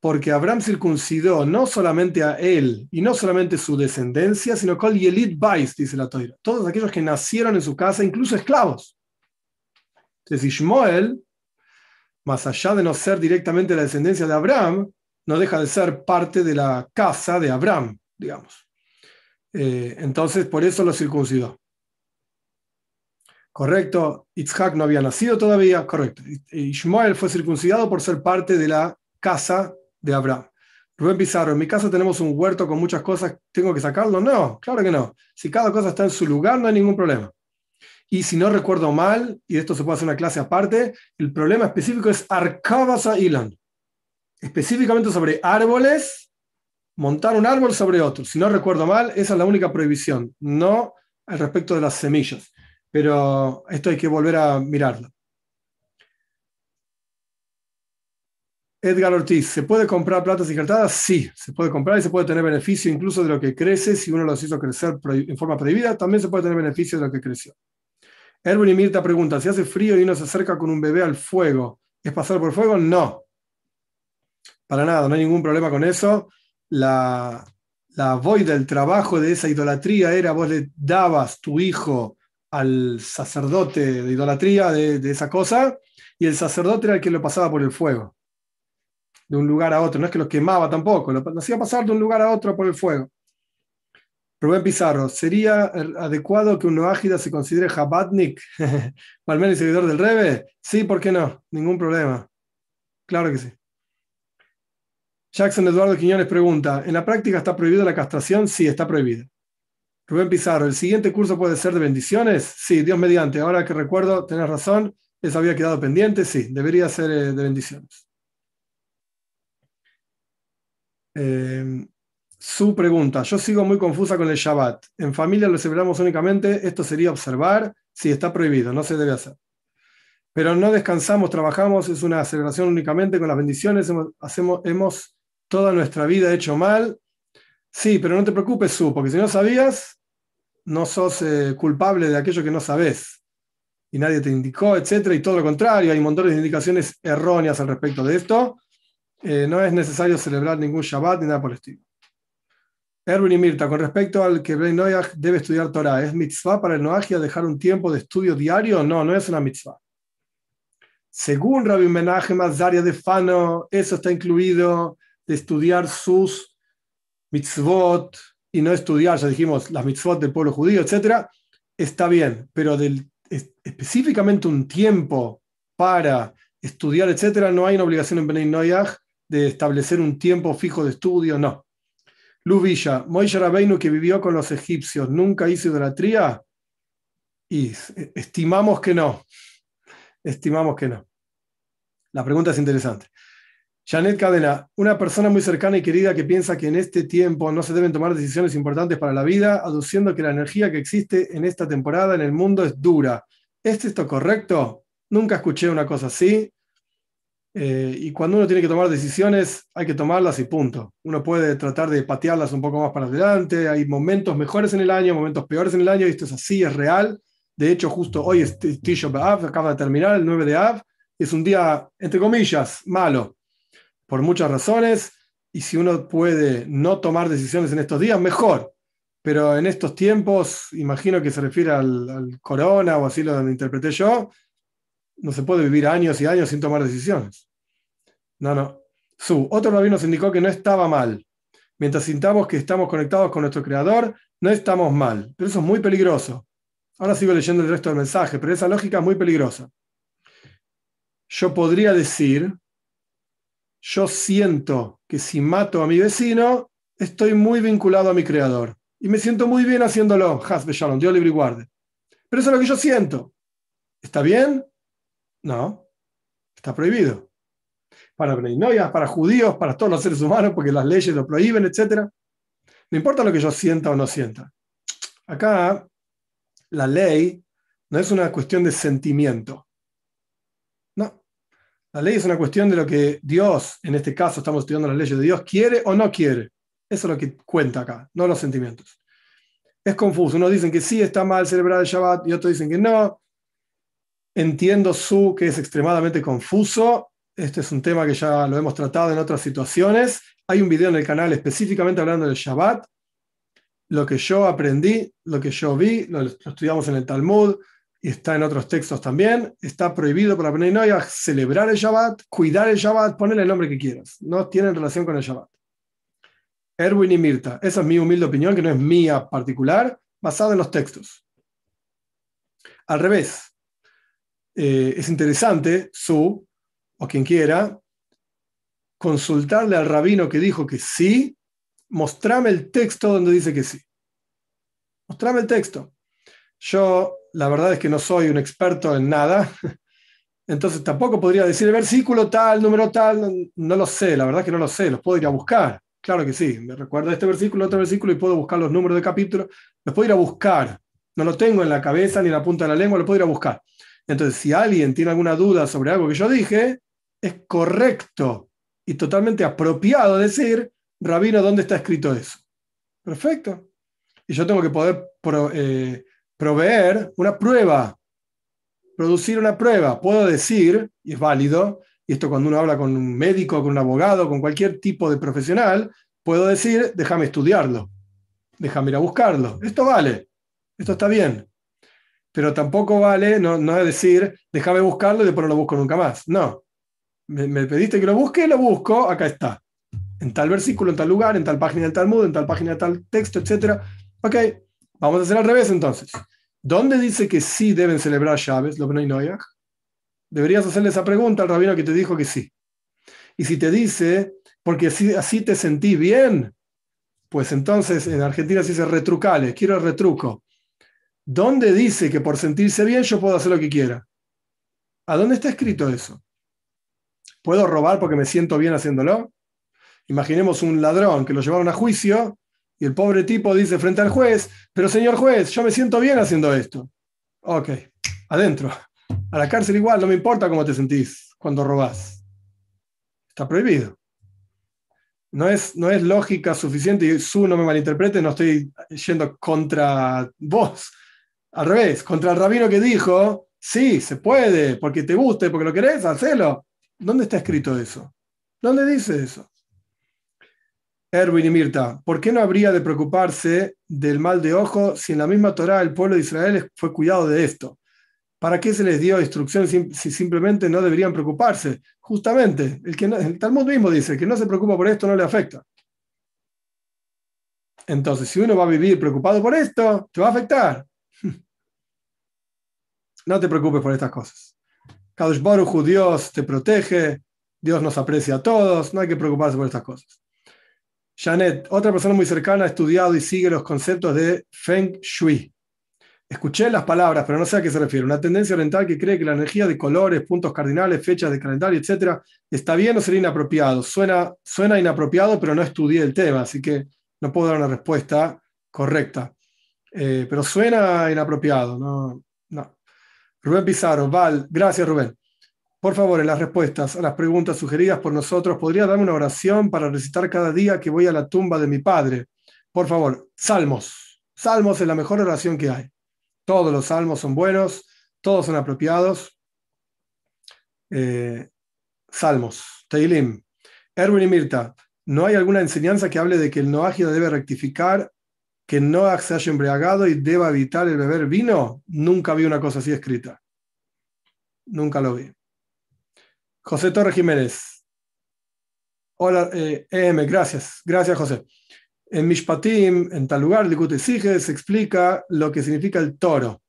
porque Abraham circuncidó no solamente a él y no solamente su descendencia, sino con Yelit Bais, dice la Torah, todos aquellos que nacieron en su casa, incluso esclavos. Entonces Ishmael, más allá de no ser directamente la descendencia de Abraham, no deja de ser parte de la casa de Abraham, digamos. Eh, entonces, por eso lo circuncidó. Correcto, Itzhak no había nacido todavía, correcto. Ishmael fue circuncidado por ser parte de la casa de Abraham. Rubén Pizarro, en mi casa tenemos un huerto con muchas cosas, ¿tengo que sacarlo? No, claro que no. Si cada cosa está en su lugar, no hay ningún problema. Y si no recuerdo mal, y esto se puede hacer una clase aparte, el problema específico es Arkabasa Ilan. Específicamente sobre árboles, montar un árbol sobre otro. Si no recuerdo mal, esa es la única prohibición, no al respecto de las semillas. Pero esto hay que volver a mirarlo. Edgar Ortiz, ¿se puede comprar plantas injertadas? Sí, se puede comprar y se puede tener beneficio incluso de lo que crece. Si uno los hizo crecer en forma prohibida, también se puede tener beneficio de lo que creció. Erwin y Mirta pregunta, si hace frío y uno se acerca con un bebé al fuego, ¿es pasar por fuego? No. Para nada, no hay ningún problema con eso. La, la void del trabajo de esa idolatría era, vos le dabas tu hijo al sacerdote de idolatría de, de esa cosa, y el sacerdote era el que lo pasaba por el fuego de un lugar a otro, no es que lo quemaba tampoco, lo hacía pasar de un lugar a otro por el fuego. Rubén Pizarro, ¿sería adecuado que un noágida se considere Jabatnik, <laughs> o al menos seguidor del Rebe? Sí, ¿por qué no? Ningún problema. Claro que sí. Jackson Eduardo Quiñones pregunta, ¿en la práctica está prohibida la castración? Sí, está prohibida. Rubén Pizarro, ¿el siguiente curso puede ser de bendiciones? Sí, Dios mediante. Ahora que recuerdo, tenés razón, eso había quedado pendiente, sí, debería ser eh, de bendiciones. Eh, su pregunta, yo sigo muy confusa con el Shabbat. En familia lo celebramos únicamente, esto sería observar, si está prohibido, no se debe hacer. Pero no descansamos, trabajamos, es una celebración únicamente con las bendiciones, hemos, hacemos, hemos toda nuestra vida hecho mal. Sí, pero no te preocupes, Su, porque si no sabías, no sos eh, culpable de aquello que no sabes. Y nadie te indicó, etcétera, y todo lo contrario, hay montones de indicaciones erróneas al respecto de esto. Eh, no es necesario celebrar ningún Shabbat ni nada por el estilo. Erwin y Mirta, con respecto al que Ben Noach debe estudiar Torah, ¿es mitzvah para el Noachia dejar un tiempo de estudio diario? No, no es una mitzvah. Según Rabbi Menachem Azaria de Fano, eso está incluido de estudiar sus mitzvot y no estudiar, ya dijimos, las mitzvot del pueblo judío, etc. Está bien, pero específicamente un tiempo para estudiar, etc., no hay una obligación en Ben Noach de establecer un tiempo fijo de estudio, no. Luz Villa, Moishe Rabbeinu que vivió con los egipcios, ¿nunca hizo idolatría? Y estimamos que no. Estimamos que no. La pregunta es interesante. Janet Cadena, una persona muy cercana y querida que piensa que en este tiempo no se deben tomar decisiones importantes para la vida, aduciendo que la energía que existe en esta temporada en el mundo es dura. ¿Es esto correcto? Nunca escuché una cosa así. Eh, y cuando uno tiene que tomar decisiones, hay que tomarlas y punto. Uno puede tratar de patearlas un poco más para adelante. Hay momentos mejores en el año, momentos peores en el año, y esto es así, es real. De hecho, justo hoy es Tisha B'Av, acaba de terminar, el 9 de Av. Es un día, entre comillas, malo, por muchas razones. Y si uno puede no tomar decisiones en estos días, mejor. Pero en estos tiempos, imagino que se refiere al, al corona o así lo interpreté yo, no se puede vivir años y años sin tomar decisiones. No, no. Su, otro rabino nos indicó que no estaba mal. Mientras sintamos que estamos conectados con nuestro creador, no estamos mal. Pero eso es muy peligroso. Ahora sigo leyendo el resto del mensaje, pero esa lógica es muy peligrosa. Yo podría decir, yo siento que si mato a mi vecino, estoy muy vinculado a mi creador. Y me siento muy bien haciéndolo. Hasbe Shalom, Dios libre y guarde. Pero eso es lo que yo siento. ¿Está bien? No, está prohibido. Para para judíos, para todos los seres humanos, porque las leyes lo prohíben, etc. No importa lo que yo sienta o no sienta. Acá, la ley no es una cuestión de sentimiento. No. La ley es una cuestión de lo que Dios, en este caso estamos estudiando las leyes de Dios, quiere o no quiere. Eso es lo que cuenta acá, no los sentimientos. Es confuso. Unos dicen que sí está mal celebrar el Shabbat y otros dicen que no. Entiendo su que es extremadamente confuso. Este es un tema que ya lo hemos tratado en otras situaciones. Hay un video en el canal específicamente hablando del Shabbat. Lo que yo aprendí, lo que yo vi, lo, estudiamos en el Talmud, y está en otros textos también, está prohibido la Bnei celebrar el Shabbat, cuidar el Shabbat, ponle el nombre que quieras. No tienen relación con el Shabbat. Erwin y Mirta, esa es mi humilde opinión, que no es mía particular, basada en los textos. Al revés, eh, es interesante, su, o quien quiera, consultarle al rabino que dijo que sí, mostrame el texto donde dice que sí. Mostrame el texto. Yo, la verdad es que no soy un experto en nada, <laughs> entonces tampoco podría decir el versículo tal, número tal, no, lo sé, la verdad es que no lo sé, los puedo ir a buscar. Claro que sí, me recuerda este versículo, otro versículo y puedo buscar los números de capítulo, los puedo ir a buscar. No lo tengo en la cabeza ni en la punta de la lengua, lo puedo ir a buscar. Entonces, si alguien tiene alguna duda sobre algo que yo dije, es correcto y totalmente apropiado decir, Rabino, ¿dónde está escrito eso? Perfecto. Y yo tengo que poder eh, proveer una prueba, producir una prueba. Puedo decir, y es válido, y esto cuando uno habla con un médico, con un abogado, con cualquier tipo de profesional, puedo decir, déjame estudiarlo, déjame ir a buscarlo. Esto vale, esto está bien. Pero tampoco vale no, no es decir, déjame buscarlo y después no lo busco nunca más. No. Me, pediste que lo busque, lo busco, acá está. En tal versículo, en tal lugar, en tal página del Talmud, en tal página de tal texto, etc. Ok, vamos a hacer al revés entonces. ¿Dónde dice que sí deben celebrar llaves, lo Noyach? Deberías hacerle esa pregunta al rabino que te dijo que sí. Y si te dice, porque así, así te sentí bien, pues entonces en Argentina se dice retrucale, quiero el retruco. ¿Dónde dice que por sentirse bien yo puedo hacer lo que quiera? ¿A dónde está escrito eso? ¿Puedo robar porque me siento bien haciéndolo? Imaginemos un ladrón que lo llevaron a juicio y el pobre tipo dice frente al juez, pero señor juez, yo me siento bien haciendo esto. Ok, adentro. A la cárcel igual, no me importa cómo te sentís cuando robás. Está prohibido. No es, no es lógica suficiente, y su no me malinterprete, no estoy yendo contra vos. Al revés, contra el rabino que dijo, sí, se puede, porque te guste, porque lo querés, hacelo. ¿Dónde está escrito eso? ¿Dónde dice eso? Erwin y Mirta, ¿por qué no habría de preocuparse del mal de ojo si en la misma Torah el pueblo de Israel fue cuidado de esto? ¿Para qué se les dio instrucción si simplemente no deberían preocuparse? Justamente, el, que el Talmud mismo dice que no se preocupa por esto no le afecta. Entonces, si uno va a vivir preocupado por esto, te va a afectar. No te preocupes por estas cosas. Kadosh Baruch Dios te protege, Dios nos aprecia a todos, no hay que preocuparse por estas cosas. Janet, otra persona muy cercana, ha estudiado y sigue los conceptos de Feng Shui. Escuché las palabras, pero no sé a qué se refiere. Una tendencia oriental que cree que la energía de colores, puntos cardinales, fechas de calendario, etc., está bien o sería inapropiado. Suena, suena inapropiado, pero no estudié el tema, así que no puedo dar una respuesta correcta. Eh, pero suena inapropiado. No, no. Rubén Pizarro, Val, gracias Rubén. Por favor, en las respuestas a las preguntas sugeridas por nosotros, ¿podría darme una oración para recitar cada día que voy a la tumba de mi padre? Por favor, salmos. Salmos es la mejor oración que hay. Todos los salmos son buenos, todos son apropiados. Eh, salmos, Teilim. Erwin y Mirta, ¿no hay alguna enseñanza que hable de que el noágida debe rectificar que Noah se haya embriagado y deba evitar el beber vino? Nunca vi una cosa así escrita. Nunca lo vi. José Torres Jiménez. Hola, EM, gracias. Gracias, José. En Mishpatim, en tal lugar, se explica lo que significa el toro.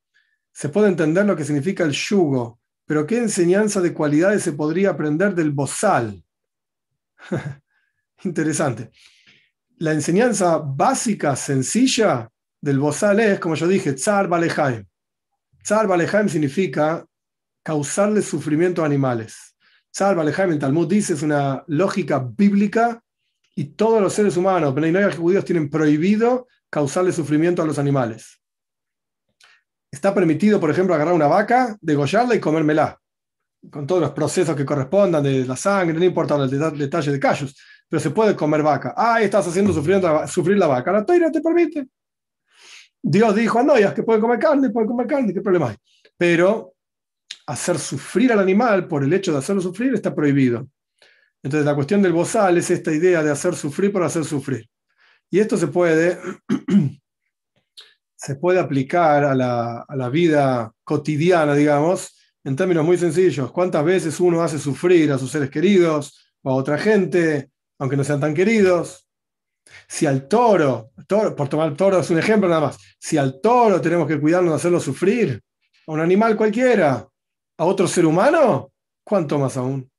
Se puede entender lo que significa el yugo, pero ¿qué enseñanza de cualidades se podría aprender del bozal? <laughs> Interesante. La enseñanza básica, sencilla del bozal es, como yo dije, Tsar Balehaim. Tsar Balehaim significa causarle sufrimiento a animales. Salva Jaime, el Talmud dice, es una lógica bíblica y todos los seres humanos, pero judíos tienen prohibido causarle sufrimiento a los animales. Está permitido, por ejemplo, agarrar una vaca, degollarla y comérmela. con todos los procesos que correspondan de la sangre, no importa el detalle de callos, pero se puede comer vaca. Ah, estás haciendo sufrir, sufrir la vaca. La toira te permite. Dios dijo a Noyas que puede comer carne, puede comer carne, ¿qué problema hay? Pero hacer sufrir al animal por el hecho de hacerlo sufrir está prohibido. Entonces la cuestión del bozal es esta idea de hacer sufrir por hacer sufrir. Y esto se puede, <clears throat> se puede aplicar a la, a la vida cotidiana, digamos, en términos muy sencillos. ¿Cuántas veces uno hace sufrir a sus seres queridos o a otra gente, aunque no sean tan queridos? Si al toro, por tomar el toro es un ejemplo nada más, si al toro tenemos que cuidarnos de hacerlo sufrir, a un animal cualquiera, a otro ser humano, ¿cuánto más aún?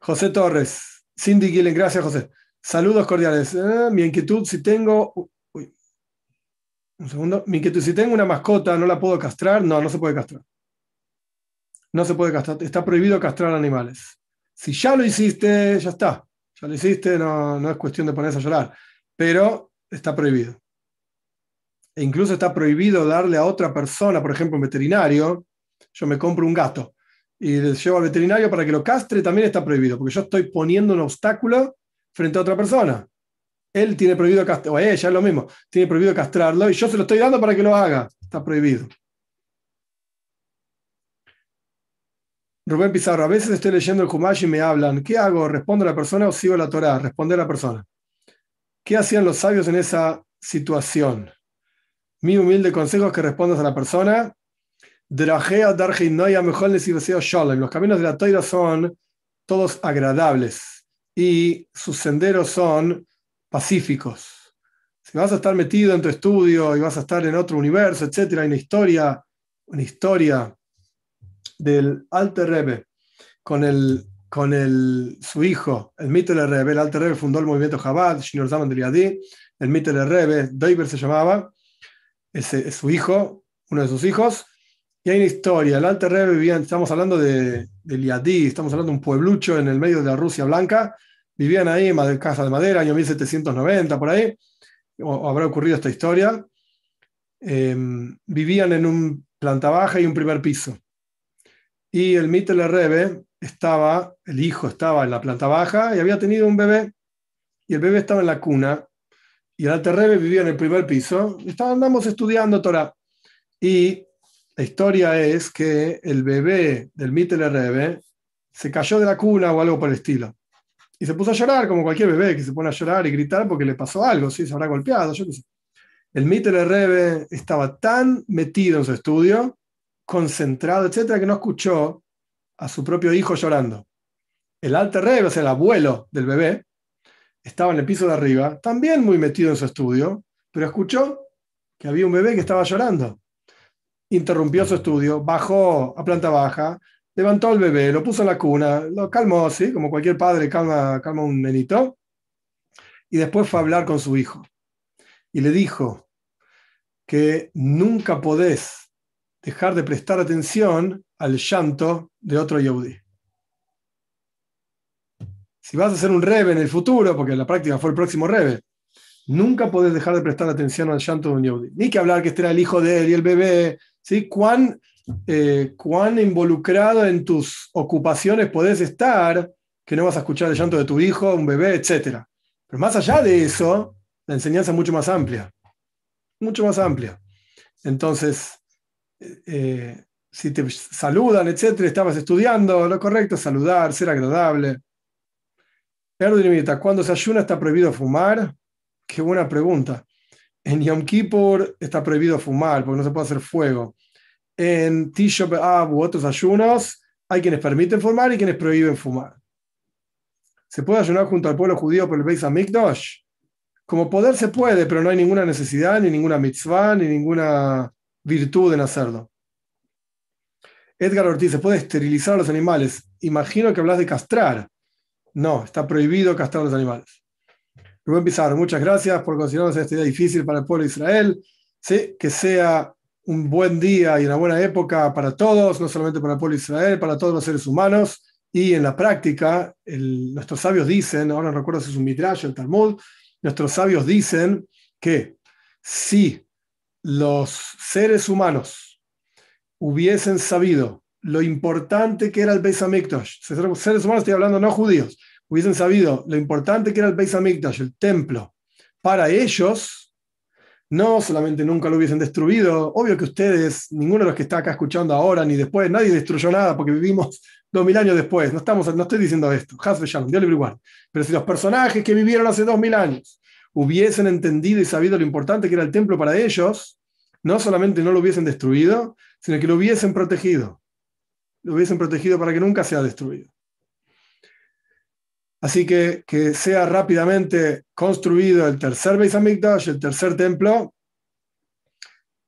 José Torres, Cindy Gillen, gracias José. Saludos cordiales. Eh, mi inquietud, si tengo. un segundo. Mi inquietud, si tengo una mascota, ¿no la puedo castrar? No, no se puede castrar. No se puede castrar. Está prohibido castrar animales. Si ya lo hiciste, ya está. Ya lo hiciste, no, es cuestión de ponerse a llorar. Pero está prohibido. E incluso está prohibido darle a otra persona, por ejemplo, un veterinario. Yo me compro un gato y le llevo al veterinario para que lo castre, también está prohibido, porque yo estoy poniendo un obstáculo frente a otra persona. Él tiene prohibido castrarlo, o ella es lo mismo, tiene prohibido castrarlo y yo se lo estoy dando para que lo haga. Está prohibido. Rubén Pizarro, a veces estoy leyendo el Humash y me hablan, ¿qué hago? ¿Respondo a la persona o sigo la Torah? Responde a la persona. ¿Qué hacían los sabios en esa situación? Mi humilde consejo es que respondas a la persona. Los caminos de la Torah son todos agradables y sus senderos son pacíficos. Si vas a estar metido en tu estudio y vas a estar en otro universo, etcétera, hay una historia, una historia del Alter Rebbe con, el, con el, su hijo, el Mittel Rebbe. El Alter Rebbe fundó el movimiento Chabad, Shinor Zaman de El Mittel Rebbe, Deiber se llamaba, ese es su hijo, uno de sus hijos. Y hay una historia. El Alter Rebbe vivía, estamos hablando de, de Liadí, estamos hablando de un pueblucho en el medio de la Rusia blanca Vivían ahí en casa de madera, año 1790, por ahí, habrá ocurrido esta historia. Em, vivían en un planta baja y un primer piso. Y el Mittel Rebe estaba, el hijo estaba en la planta baja y había tenido un bebé. Y el bebé estaba en la cuna. Y el Alter Rebe vivía en el primer piso. Y estudiando Torah. Y la historia es que el bebé del Mittel Rebe se cayó de la cuna o algo por el estilo. Y se puso a llorar, como cualquier bebé que se pone a llorar y gritar porque le pasó algo, ¿sí? se habrá golpeado. El Mitter Rebe estaba tan metido en su estudio, concentrado, etcétera, que no escuchó a su propio hijo llorando. El Alter Rebe, o sea, el abuelo del bebé, estaba en el piso de arriba, también muy metido en su estudio, pero escuchó que había un bebé que estaba llorando. Interrumpió su estudio, bajó a planta baja, levantó al bebé, lo puso en la cuna, lo calmó, ¿sí? como cualquier padre calma, calma un nenito, y después fue a hablar con su hijo. Y le dijo que nunca podés dejar de prestar atención al llanto de otro Yehudi. Si vas a ser un rebe en el futuro, porque la práctica fue el próximo rebe, nunca podés dejar de prestar atención al llanto de un Yehudi. Ni que hablar que este era el hijo de él y el bebé, ¿sí? ¿Cuán eh, cuán involucrado en tus ocupaciones podés estar, que no vas a escuchar el llanto de tu hijo, un bebé, etc. Pero más allá de eso, la enseñanza es mucho más amplia, mucho más amplia. Entonces, eh, si te saludan, etcétera, estabas estudiando, lo correcto saludar, ser agradable. ¿cuándo se ayuna está prohibido fumar? Qué buena pregunta. En Yom Kippur está prohibido fumar porque no se puede hacer fuego en Tisha B'Av u otros ayunos, hay quienes permiten fumar y quienes prohíben fumar. ¿Se puede ayunar junto al pueblo judío por el Beis Hamikdash? Como poder se puede, pero no hay ninguna necesidad, ni ninguna mitzvah, ni ninguna virtud en hacerlo. Edgar Ortiz, ¿se puede esterilizar a los animales? Imagino que hablas de castrar. No, está prohibido castrar a los animales. Rubén Pizarro, muchas gracias por considerarnos esta idea difícil para el pueblo de Israel. Sí, que sea un buen día y una buena época para todos, no solamente para el pueblo de Israel, para todos los seres humanos. Y en la práctica, nuestros sabios dicen, ahora no recuerdo si es un Midrash, el Talmud, nuestros sabios dicen que si los seres humanos hubiesen sabido lo importante que era el Beis Hamikdash. Seres humanos, estoy hablando no judíos, hubiesen sabido lo importante que era el Beis Hamikdash, el templo, para ellos, no solamente nunca lo hubiesen destruido, obvio que ustedes, ninguno de los que está acá escuchando ahora ni después, nadie destruyó nada porque vivimos dos mil años después, no, estamos, no estoy diciendo esto, igual. Pero si los personajes que vivieron hace dos mil años hubiesen entendido y sabido lo importante que era el templo para ellos, no solamente no lo hubiesen destruido, sino que lo hubiesen protegido. Lo hubiesen protegido para que nunca sea destruido. Así que que sea rápidamente construido el tercer Beis Hamikdash, el tercer templo,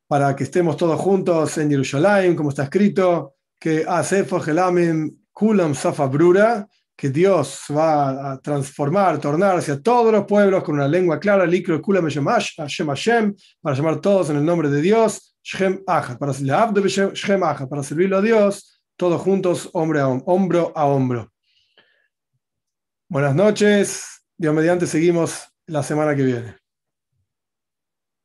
para que estemos todos juntos en Jerusalén, como está escrito, que Asefo Gelamim Kulam Safa que Dios va a transformar, tornar hacia todos los pueblos con una lengua clara, Likro Kulam Hashem Hashem, para llamar todos en el nombre de Dios, Shem para, para servirlo a Dios, todos juntos, hombre a, hombro a hombro. Buenas noches, Dios mediante, seguimos la semana que viene.